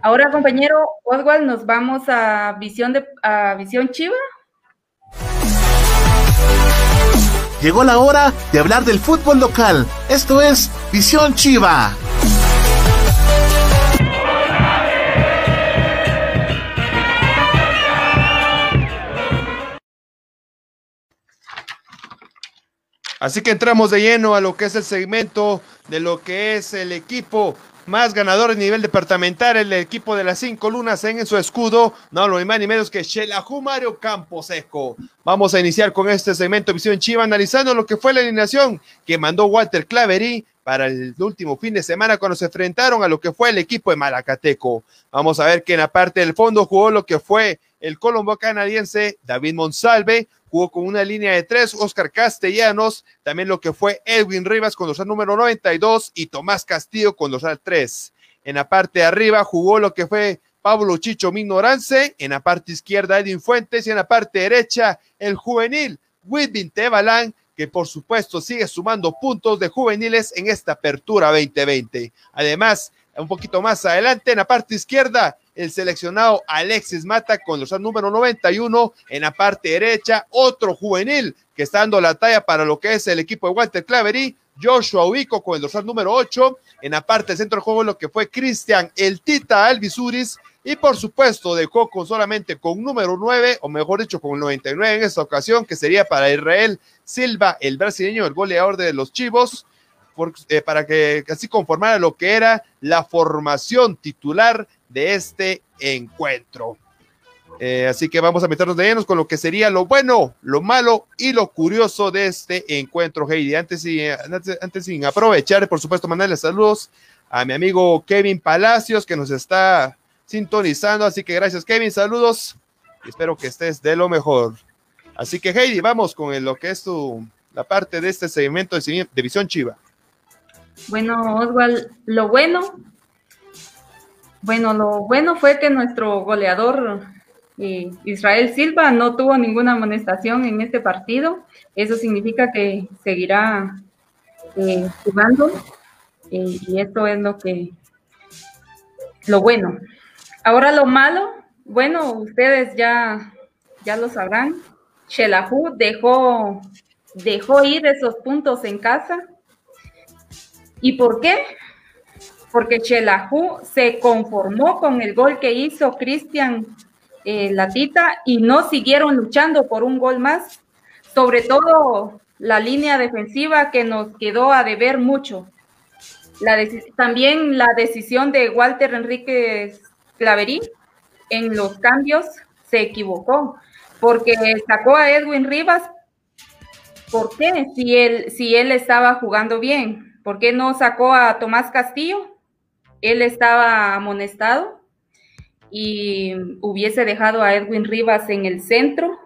Ahora, compañero Oswald, nos vamos a Visión, de, a Visión Chiva. Llegó la hora de hablar del fútbol local. Esto es Visión Chiva. Así que entramos de lleno a lo que es el segmento de lo que es el equipo más ganador a nivel departamental, el equipo de las cinco lunas en su escudo, no lo más ni menos que Shelahu Mario Camposeco. Vamos a iniciar con este segmento Visión Chiva, analizando lo que fue la alineación que mandó Walter Clavery para el último fin de semana cuando se enfrentaron a lo que fue el equipo de Malacateco. Vamos a ver que en la parte del fondo jugó lo que fue el colombo canadiense David Monsalve, jugó con una línea de tres, Oscar Castellanos, también lo que fue Edwin Rivas con dorsal número 92 y Tomás Castillo con dorsal 3. En la parte de arriba jugó lo que fue Pablo Chicho Mignorance, en la parte izquierda Edwin Fuentes y en la parte derecha el juvenil Whitby Tebalán que por supuesto sigue sumando puntos de juveniles en esta apertura 2020. Además, un poquito más adelante, en la parte izquierda, el seleccionado Alexis Mata con los número 91. En la parte derecha, otro juvenil que está dando la talla para lo que es el equipo de Walter Clavery. Joshua Ubico con el dorsal número 8. En la parte del centro de juego, lo que fue Cristian El Tita Alvisuris y por supuesto dejó con solamente con número 9, o mejor dicho, con 99 en esta ocasión, que sería para Israel Silva, el brasileño, el goleador de los Chivos, eh, para que así conformara lo que era la formación titular de este encuentro. Eh, así que vamos a meternos de llenos con lo que sería lo bueno, lo malo y lo curioso de este encuentro, Heidi. Antes, y, antes, antes sin aprovechar, por supuesto, mandarle saludos a mi amigo Kevin Palacios, que nos está sintonizando. Así que gracias, Kevin. Saludos. espero que estés de lo mejor. Así que, Heidi, vamos con lo que es tu, la parte de este segmento de División Chiva. Bueno, Oswald, lo bueno, bueno, lo bueno fue que nuestro goleador eh, Israel Silva no tuvo ninguna amonestación en este partido. Eso significa que seguirá eh, jugando eh, y esto es lo que lo bueno. Ahora lo malo, bueno, ustedes ya, ya lo sabrán. Shelahu dejó, dejó ir esos puntos en casa. ¿Y por qué? Porque Shelahu se conformó con el gol que hizo Cristian eh, Latita y no siguieron luchando por un gol más. Sobre todo la línea defensiva que nos quedó a deber mucho. También la decisión de Walter Enríquez Claverí en los cambios se equivocó, porque sacó a Edwin Rivas. ¿Por qué? Si él, si él estaba jugando bien, ¿por qué no sacó a Tomás Castillo? Él estaba amonestado y hubiese dejado a Edwin Rivas en el centro.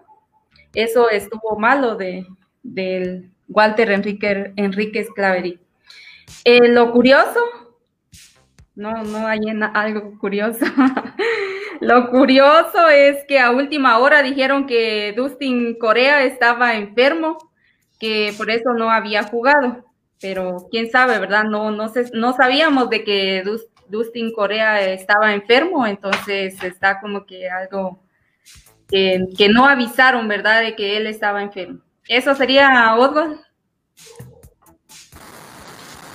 Eso estuvo malo de, del Walter Enrique, Enríquez. Eh, lo curioso no, no hay algo curioso. Lo curioso es que a última hora dijeron que Dustin Corea estaba enfermo, que por eso no había jugado. Pero quién sabe, ¿verdad? No, no, no sabíamos de que Dustin Corea estaba enfermo, entonces está como que algo que, no avisaron, ¿verdad? De que él estaba enfermo. Eso sería Oswald.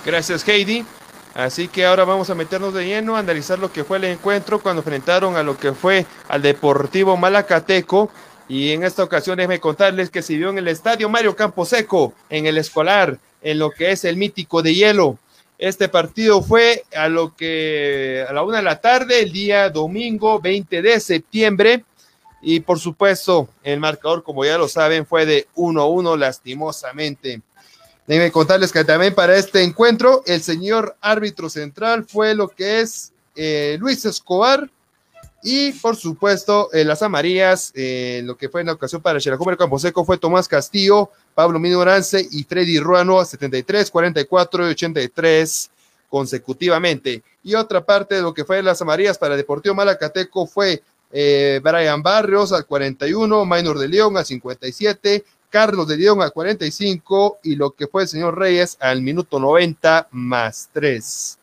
Gracias, Heidi. Así que ahora vamos a meternos de lleno a analizar lo que fue el encuentro cuando enfrentaron a lo que fue al Deportivo Malacateco. Y en esta ocasión déjenme contarles que se vio en el estadio Mario Camposeco, en el escolar, en lo que es el mítico de hielo. Este partido fue a lo que a la una de la tarde, el día domingo 20 de septiembre. Y por supuesto, el marcador, como ya lo saben, fue de 1-1 lastimosamente. Déjenme contarles que también para este encuentro el señor árbitro central fue lo que es eh, Luis Escobar y por supuesto en las amarillas, eh, lo que fue en la ocasión para Xerajumer Camposeco fue Tomás Castillo, Pablo Minorance y Freddy Ruano a 73, 44 y 83 consecutivamente. Y otra parte de lo que fue las amarillas para Deportivo Malacateco fue eh, Brian Barrios al 41, Minor de León al 57, Carlos de León al 45 y lo que fue el señor Reyes al minuto 90 más 3.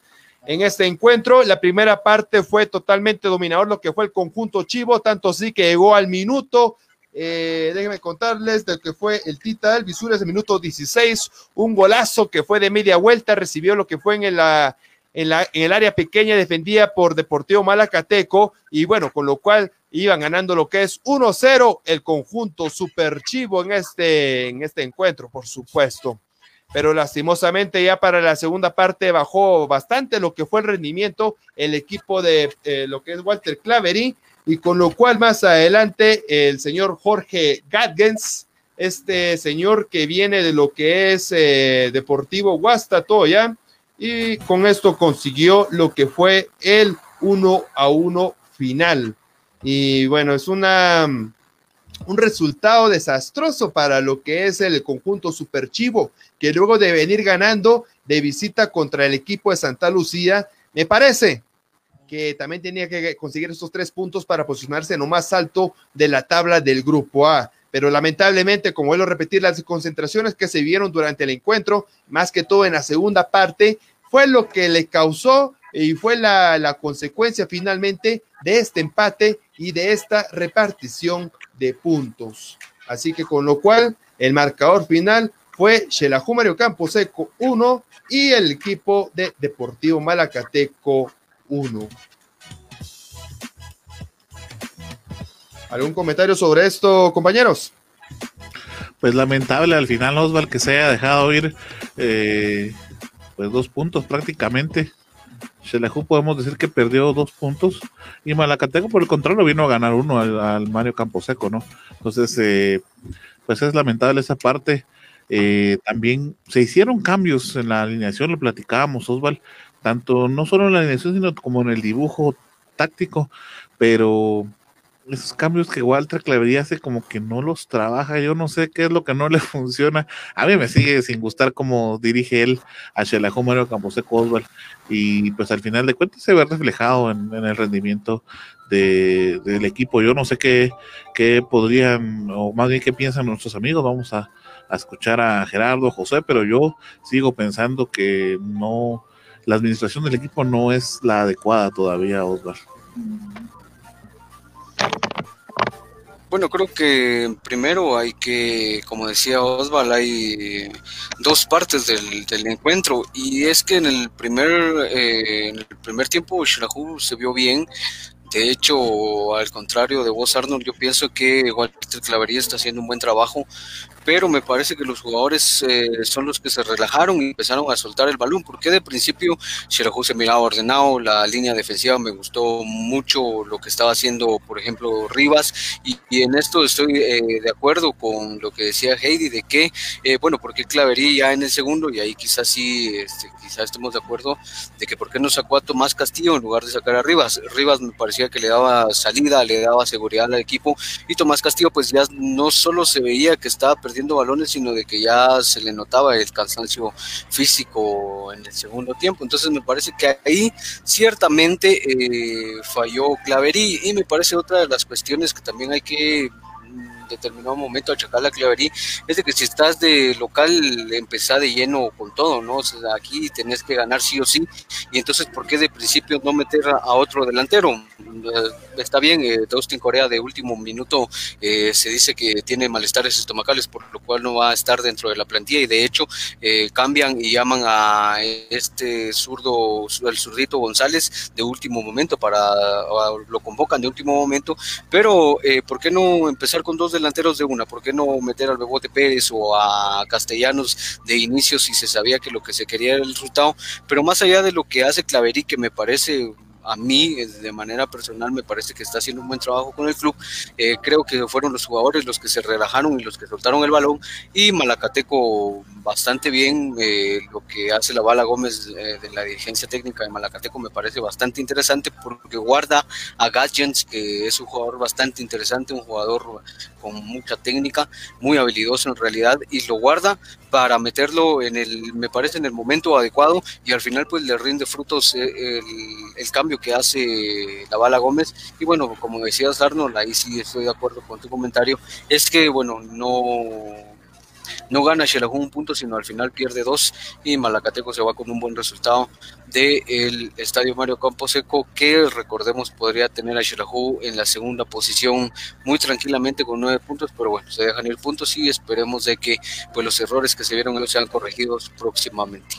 En este encuentro, la primera parte fue totalmente dominador lo que fue el conjunto Chivo, tanto así que llegó al minuto. Eh, déjenme contarles de que fue el Tita del Visures el minuto 16, un golazo que fue de media vuelta, recibió lo que fue en la, en, la, en el área pequeña defendida por Deportivo Malacateco y bueno, con lo cual iban ganando lo que es 1-0 el conjunto super chivo en este, en este encuentro, por supuesto. Pero lastimosamente ya para la segunda parte bajó bastante lo que fue el rendimiento el equipo de eh, lo que es Walter Clavery y con lo cual más adelante el señor Jorge Gatgens, este señor que viene de lo que es eh, Deportivo Guastatoya, y con esto consiguió lo que fue el 1 a 1 final. Y bueno, es una un resultado desastroso para lo que es el conjunto Superchivo, que luego de venir ganando de visita contra el equipo de Santa Lucía, me parece que también tenía que conseguir estos tres puntos para posicionarse en lo más alto de la tabla del grupo A. Pero lamentablemente, como vuelvo a repetir, las concentraciones que se vieron durante el encuentro, más que todo en la segunda parte, fue lo que le causó y fue la, la consecuencia finalmente de este empate y de esta repartición de puntos. Así que con lo cual el marcador final fue Xelajú Mario Camposeco 1 y el equipo de Deportivo Malacateco 1. ¿Algún comentario sobre esto, compañeros? Pues lamentable al final Osval que se haya dejado ir eh, pues dos puntos prácticamente. Xelajú podemos decir que perdió dos puntos y Malacateco por el contrario vino a ganar uno al, Mario Camposeco, ¿no? Entonces, eh, pues es lamentable esa parte. Eh, también se hicieron cambios en la alineación, lo platicábamos, Osval, tanto no solo en la alineación, sino como en el dibujo táctico, pero esos cambios que Walter Clavería hace como que no los trabaja, yo no sé qué es lo que no le funciona. A mí me sigue sin gustar cómo dirige él a Xelajú Mario Camposeco Oswald y pues al final de cuentas se ve reflejado en, el rendimiento del equipo. Yo no sé qué, qué podrían, o más bien qué piensan nuestros amigos, vamos a, escuchar a Gerardo, José, pero yo sigo pensando que no, la administración del equipo no es la adecuada todavía, Osvaldo. Bueno, creo que primero hay que, como decía Osval, hay dos partes del, encuentro. Y es que en el primer eh, en el primer tiempo Shirahu se vio bien, de hecho, al contrario de vos, Arnold, yo pienso que Walter Clavería está haciendo un buen trabajo pero me parece que los jugadores eh, son los que se relajaron y empezaron a soltar el balón, porque de principio Xerajú se miraba ordenado, la línea defensiva me gustó mucho lo que estaba haciendo, por ejemplo, Rivas, y, en esto estoy eh, de acuerdo con lo que decía Heidi, de que, eh, bueno, porque Clavería ya en el segundo, y ahí quizás sí, este, quizás estemos de acuerdo, de que por qué no sacó a Tomás Castillo en lugar de sacar a Rivas. Rivas me parecía que le daba salida, le daba seguridad al equipo, y Tomás Castillo pues ya no solo se veía que estaba balones, sino de que ya se le notaba el cansancio físico en el segundo tiempo. Entonces me parece que ahí ciertamente eh, falló Claverí y me parece otra de las cuestiones que también hay que determinado momento achacar la clavería es de que si estás de local empezar de lleno con todo, ¿no? Aquí tenés que ganar sí o sí, y entonces, ¿por qué de principio no meter a otro delantero? Eh, está bien, eh, Dustin Corea de último minuto eh, se dice que tiene malestares estomacales, por lo cual no va a estar dentro de la plantilla, y de hecho eh, cambian y llaman a este zurdo, el zurdito González de último momento para, lo convocan de último momento, pero ¿por qué no empezar con dos delanteros de una? ¿Por qué no meter al Bebote Pérez o a Castellanos de inicio si se sabía que lo que se quería era el resultado? Pero más allá de lo que hace Claverí, que me parece a mí de manera personal me parece que está haciendo un buen trabajo con el club. Eh, creo que fueron los jugadores los que se relajaron y los que soltaron el balón y Malacateco bastante bien. Eh, lo que hace la Bala Gómez eh, de la dirigencia técnica de Malacateco me parece bastante interesante porque guarda a Gadgets, que es un jugador bastante interesante, un jugador con mucha técnica, muy habilidoso en realidad y lo guarda para meterlo en el, me parece, en el momento adecuado y al final pues le rinde frutos el, el cambio que hace la bala Gómez. Y bueno, como decías Arnold, ahí sí estoy de acuerdo con tu comentario, es que bueno, no no gana Xelajú un punto, sino al final pierde dos y Malacateco se va con un buen resultado del Estadio Mario Camposeco, que recordemos podría tener a Xelajú en la segunda posición muy tranquilamente con nueve puntos, pero bueno, se dejan ir puntos y esperemos de que pues los errores que se vieron sean corregidos próximamente.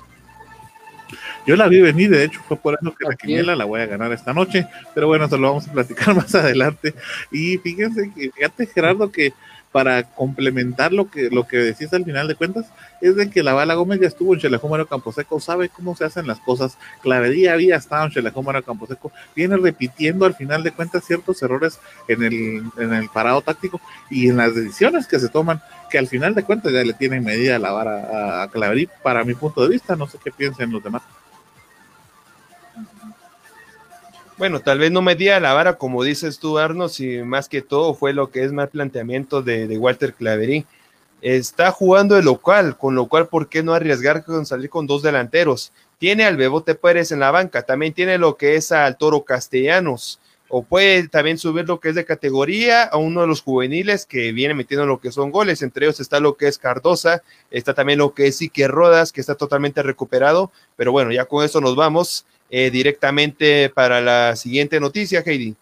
Yo la vi venir, de hecho fue por eso que la quiniela la voy a ganar esta noche, pero bueno, eso lo vamos a platicar más adelante. Y fíjense, fíjate Gerardo que para complementar lo que, lo que decís al final de cuentas, es de que la Bala Gómez ya estuvo en Chelajúmero Camposeco, sabe cómo se hacen las cosas. Clavería había estado en Chelajúmero Camposeco, viene repitiendo al final de cuentas ciertos errores en el, en el parado táctico y en las decisiones que se toman, que al final de cuentas ya le tienen medida la vara a, a Claverí, para mi punto de vista, no sé qué piensen los demás. Bueno, tal vez no medía la vara como dices tú, Arno, si más que todo fue lo que es más planteamiento de, Walter Claverín. Está jugando de local, con lo cual, ¿por qué no arriesgar con salir con dos delanteros? Tiene al Bebote Pérez en la banca, también tiene lo que es al Toro Castellanos, o puede también subir lo que es de categoría a uno de los juveniles que viene metiendo lo que son goles, entre ellos está lo que es Cardosa, está también lo que es Iker Rodas, que está totalmente recuperado, pero bueno, ya con eso nos vamos eh, directamente para la siguiente noticia, Heidi.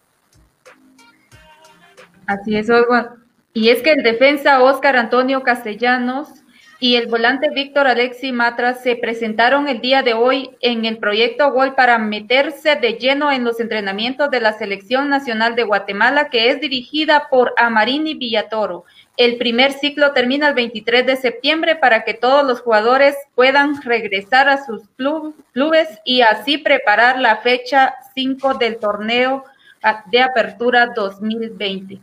Así es. Y es que el defensa Oscar Antonio Castellanos y el volante Víctor Alexi Matras se presentaron el día de hoy en el proyecto Gol para meterse de lleno en los entrenamientos de la Selección Nacional de Guatemala, que es dirigida por Amarini Villatoro. El primer ciclo termina el 23 de septiembre para que todos los jugadores puedan regresar a sus clubes y así preparar la fecha 5 del torneo de apertura 2020.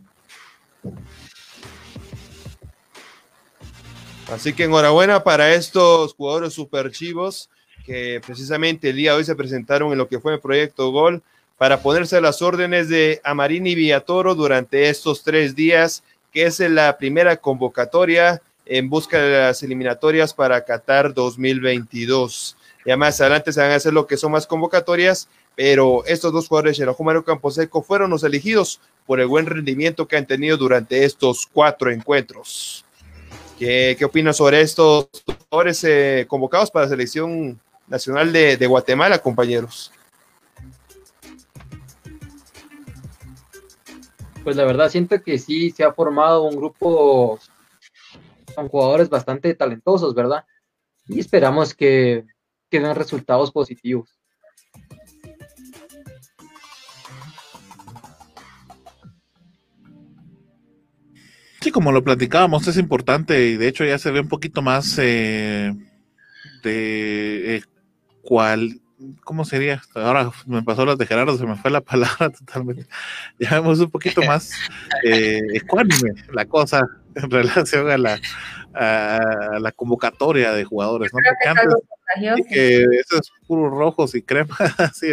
Así que enhorabuena para estos jugadores super chivos que precisamente el día de hoy se presentaron en lo que fue el proyecto Gol para ponerse a las órdenes de Amarini Villatoro durante estos tres días que es la primera convocatoria en busca de las eliminatorias para Qatar 2022. Ya más adelante se van a hacer lo que son más convocatorias, pero estos dos jugadores, Campo Camposeco, fueron los elegidos por el buen rendimiento que han tenido durante estos cuatro encuentros. ¿Qué, opinas sobre estos jugadores eh, convocados para la selección nacional de, de Guatemala, compañeros? Pues la verdad siento que sí se ha formado un grupo con jugadores bastante talentosos, ¿verdad? Y esperamos que, que den resultados positivos. Sí, como lo platicábamos, es importante y de hecho ya se ve un poquito más eh, de eh, cuál ¿cómo sería? Ahora me pasó las de Gerardo, se me fue la palabra totalmente. Ya vemos un poquito más eh, ecuánime la cosa en relación a la, a la convocatoria de jugadores, ¿no? Porque antes que esos puros rojos y cremas, sí,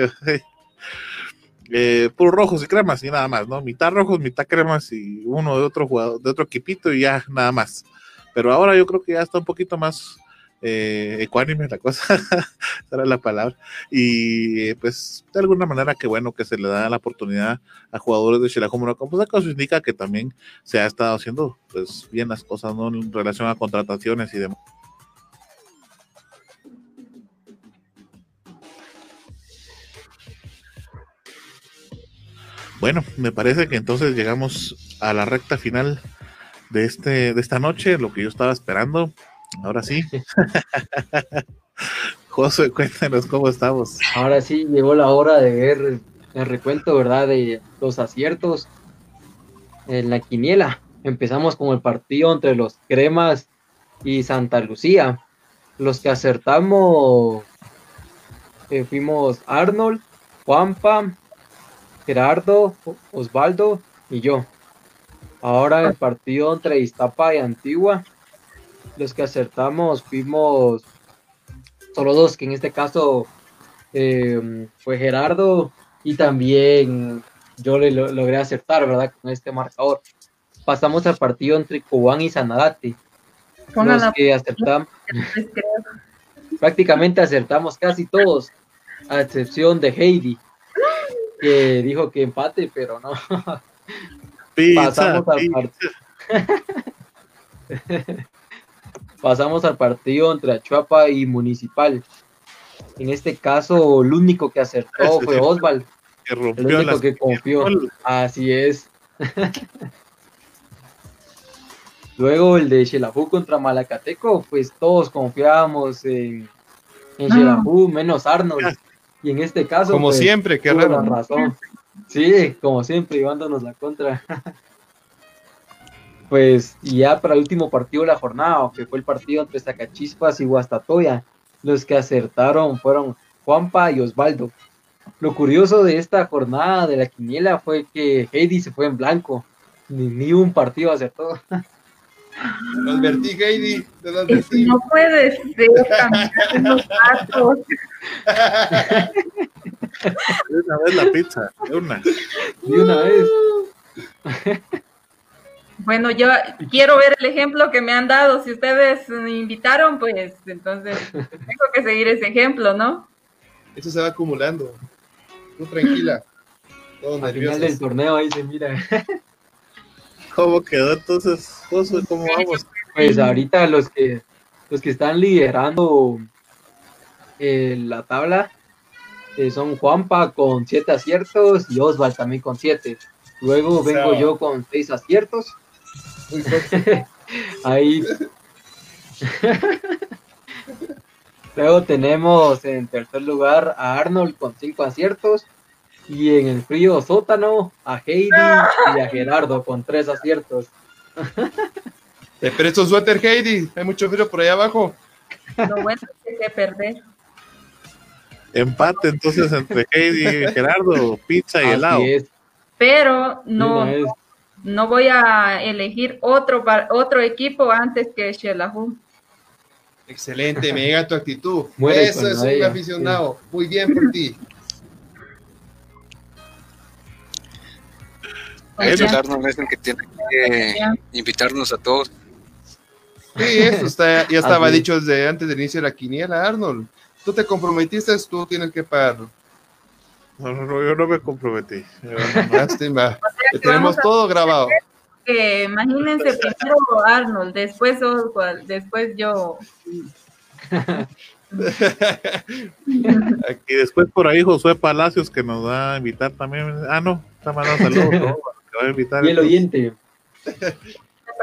eh, puros rojos y cremas y nada más, ¿no? Mitad rojos, mitad cremas y uno de otro jugador, de otro equipito y ya nada más. Pero ahora yo creo que ya está un poquito más eh, ecuánime la cosa, era la palabra. Y pues de alguna manera que bueno que se le da la oportunidad a jugadores de Shirajumo pues eso indica que también se ha estado haciendo pues bien las cosas ¿no? en relación a contrataciones y demás. Bueno, me parece que entonces llegamos a la recta final de este de esta noche, lo que yo estaba esperando. Ahora sí. José, cuéntanos cómo estamos. Ahora sí, llegó la hora de ver el recuento, ¿verdad? De los aciertos en la quiniela. Empezamos con el partido entre los Cremas y Santa Lucía. Los que acertamos eh, fuimos Arnold, Juanpa, Gerardo, Osvaldo y yo. Ahora el partido entre Iztapa y Antigua los que acertamos fuimos solo dos, que en este caso eh, fue Gerardo y también yo le logré acertar, ¿verdad? Con este marcador. Pasamos al partido entre Cobán y Sanadate. Los que acertamos, prácticamente acertamos casi todos, a excepción de Heidi, que dijo que empate, pero no. Pasamos al partido. pasamos al partido entre Achuapa y Municipal. En este caso, el único que acertó fue Osval. el único que confió. Así es. Luego el de Xelajú contra Malacateco, pues todos confiábamos en, en menos Arnold. Y en este caso. Como pues, siempre, qué raro. razón. Sí, como siempre, llevándonos la contra. Pues ya para el último partido de la jornada, que fue el partido entre Zacachispas y Guastatoya, los que acertaron fueron Juanpa y Osvaldo. Lo curioso de esta jornada de la quiniela fue que Heidi se fue en blanco. Ni, ni un partido acertó. Te lo advertí, Heidi. Te lo advertí. No puede ser los datos. De una vez la pizza, de una. De una vez. Bueno, yo quiero ver el ejemplo que me han dado. Si ustedes me invitaron, pues entonces tengo que seguir ese ejemplo, ¿no? Eso se va acumulando. Tú tranquila. Todo Al final del torneo ahí se mira. ¿Cómo quedó entonces, Josué? ¿Cómo vamos? Pues ahorita los que los que están liderando eh, la tabla eh, son Juanpa con siete aciertos y Osval también con siete. Luego vengo sea- yo con seis aciertos. Ahí. Luego tenemos en tercer lugar a Arnold con cinco aciertos. Y en el frío sótano a Heidi y a Gerardo con tres aciertos. Te presto suéter, Heidi. Hay mucho frío por allá abajo. Lo bueno es que perder. Empate entonces entre Heidi y Gerardo, pizza y helado. Es. Pero no, no voy a elegir otro, otro equipo antes que Shelahu. Excelente, me llega tu actitud. Muere Eso es un ella, aficionado. Muy bien por ti. Arnold es el que tiene que invitarnos a todos. Sí, eso está, ya estaba dicho desde antes del inicio de la quiniela, Arnold. Tú te comprometiste, tú tienes que pagarlo. No, no, no, yo no me comprometí. Lástima. Tenemos todo grabado. Que imagínense primero Arnold, después Oswald, después yo. Y después por ahí Josué Palacios que nos va a invitar también. Ah, no, está mandando saludos. Y el oyente.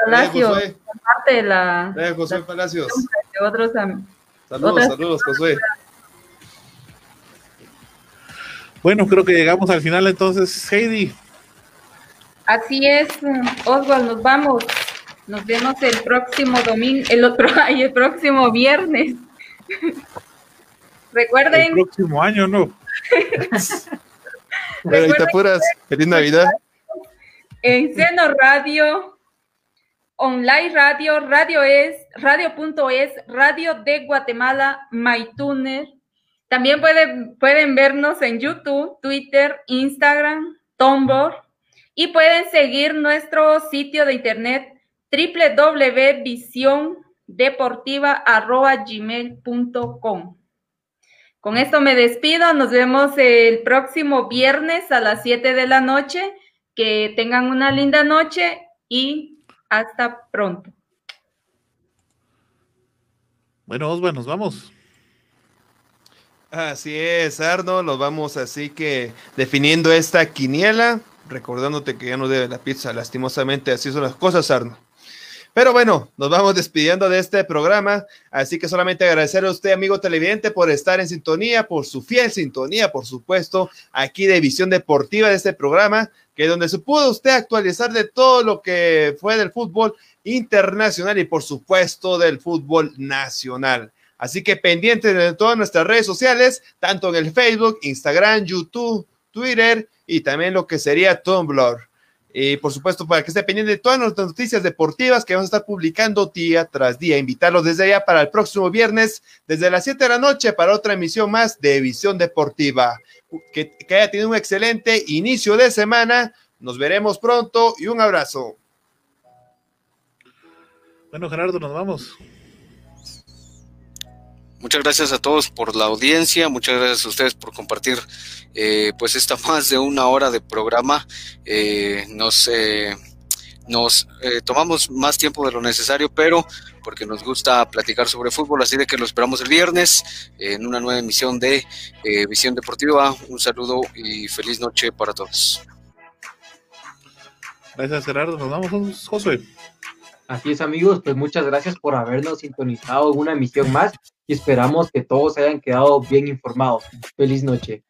Palacio, Eh, Josué, parte de la eh, Josué Palacios. de otros Saludos, Otras- saludos, Josué. Bueno, creo que llegamos al final entonces, Heidi. Así es, Oswald, nos vamos. Nos vemos el próximo domingo, el otro, ay, el próximo viernes. El Recuerden, próximo año, ¿no? Bueno, ahorita puras. Feliz Navidad. En Seno Radio, Online Radio, Radio es, Radio.es, Radio de Guatemala, MyTuner. También pueden, pueden vernos en YouTube, Twitter, Instagram, Tumblr y pueden seguir nuestro sitio de internet www.visiondeportiva.gmail.com. Con esto me despido, nos vemos el próximo viernes a las 7 de la noche. Que tengan una linda noche y hasta pronto. Bueno, Osva, nos vamos. Así es, Arnold. Nos vamos así que definiendo esta quiniela. Recordándote que ya no debe la pizza. Lastimosamente, así son las cosas, Arnold. Pero bueno, nos vamos despidiendo de este programa, así que solamente agradecer a usted, amigo televidente, por estar en sintonía, por su fiel sintonía, por supuesto, aquí de Visión Deportiva de este programa, que donde se pudo usted actualizar de todo lo que fue del fútbol internacional y por supuesto del fútbol nacional. Así que pendientes de todas nuestras redes sociales, tanto en el Facebook, Instagram, YouTube, Twitter y también lo que sería Tumblr. Y por supuesto, para que esté pendiente de todas nuestras noticias deportivas que vamos a estar publicando día tras día. Invitarlos desde allá para el próximo viernes, desde las 7 de la noche, para otra emisión más de Visión Deportiva. Que haya tenido un excelente inicio de semana. Nos veremos pronto y un abrazo. Bueno, Gerardo, nos vamos. Muchas gracias a todos por la audiencia, muchas gracias a ustedes por compartir eh, pues esta más de una hora de programa. Eh, nos eh, nos eh, tomamos más tiempo de lo necesario, pero porque nos gusta platicar sobre fútbol, así de que lo esperamos el viernes en una nueva emisión de eh, Visión Deportiva. Un saludo y feliz noche para todos. Gracias, Gerardo. Nos vamos, Josué. Así es, amigos, pues muchas gracias por habernos sintonizado en una emisión más y esperamos que todos hayan quedado bien informados. Feliz noche.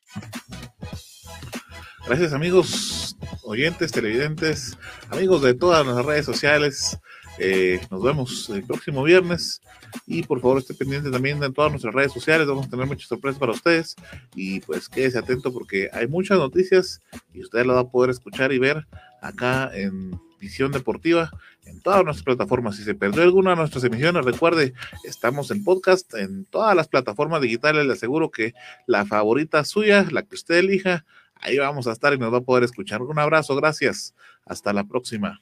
Gracias amigos, oyentes, televidentes, amigos de todas las redes sociales. Eh, nos vemos el próximo viernes y por favor esté pendiente también de todas nuestras redes sociales. Vamos a tener muchas sorpresas para ustedes y pues quédese atento porque hay muchas noticias y usted las va a poder escuchar y ver acá en Visión Deportiva en todas nuestras plataformas. Si se perdió alguna de nuestras emisiones, recuerde, estamos en podcast en todas las plataformas digitales. Le aseguro que la favorita suya, la que usted elija, ahí vamos a estar y nos va a poder escuchar. Un abrazo, gracias. Hasta la próxima.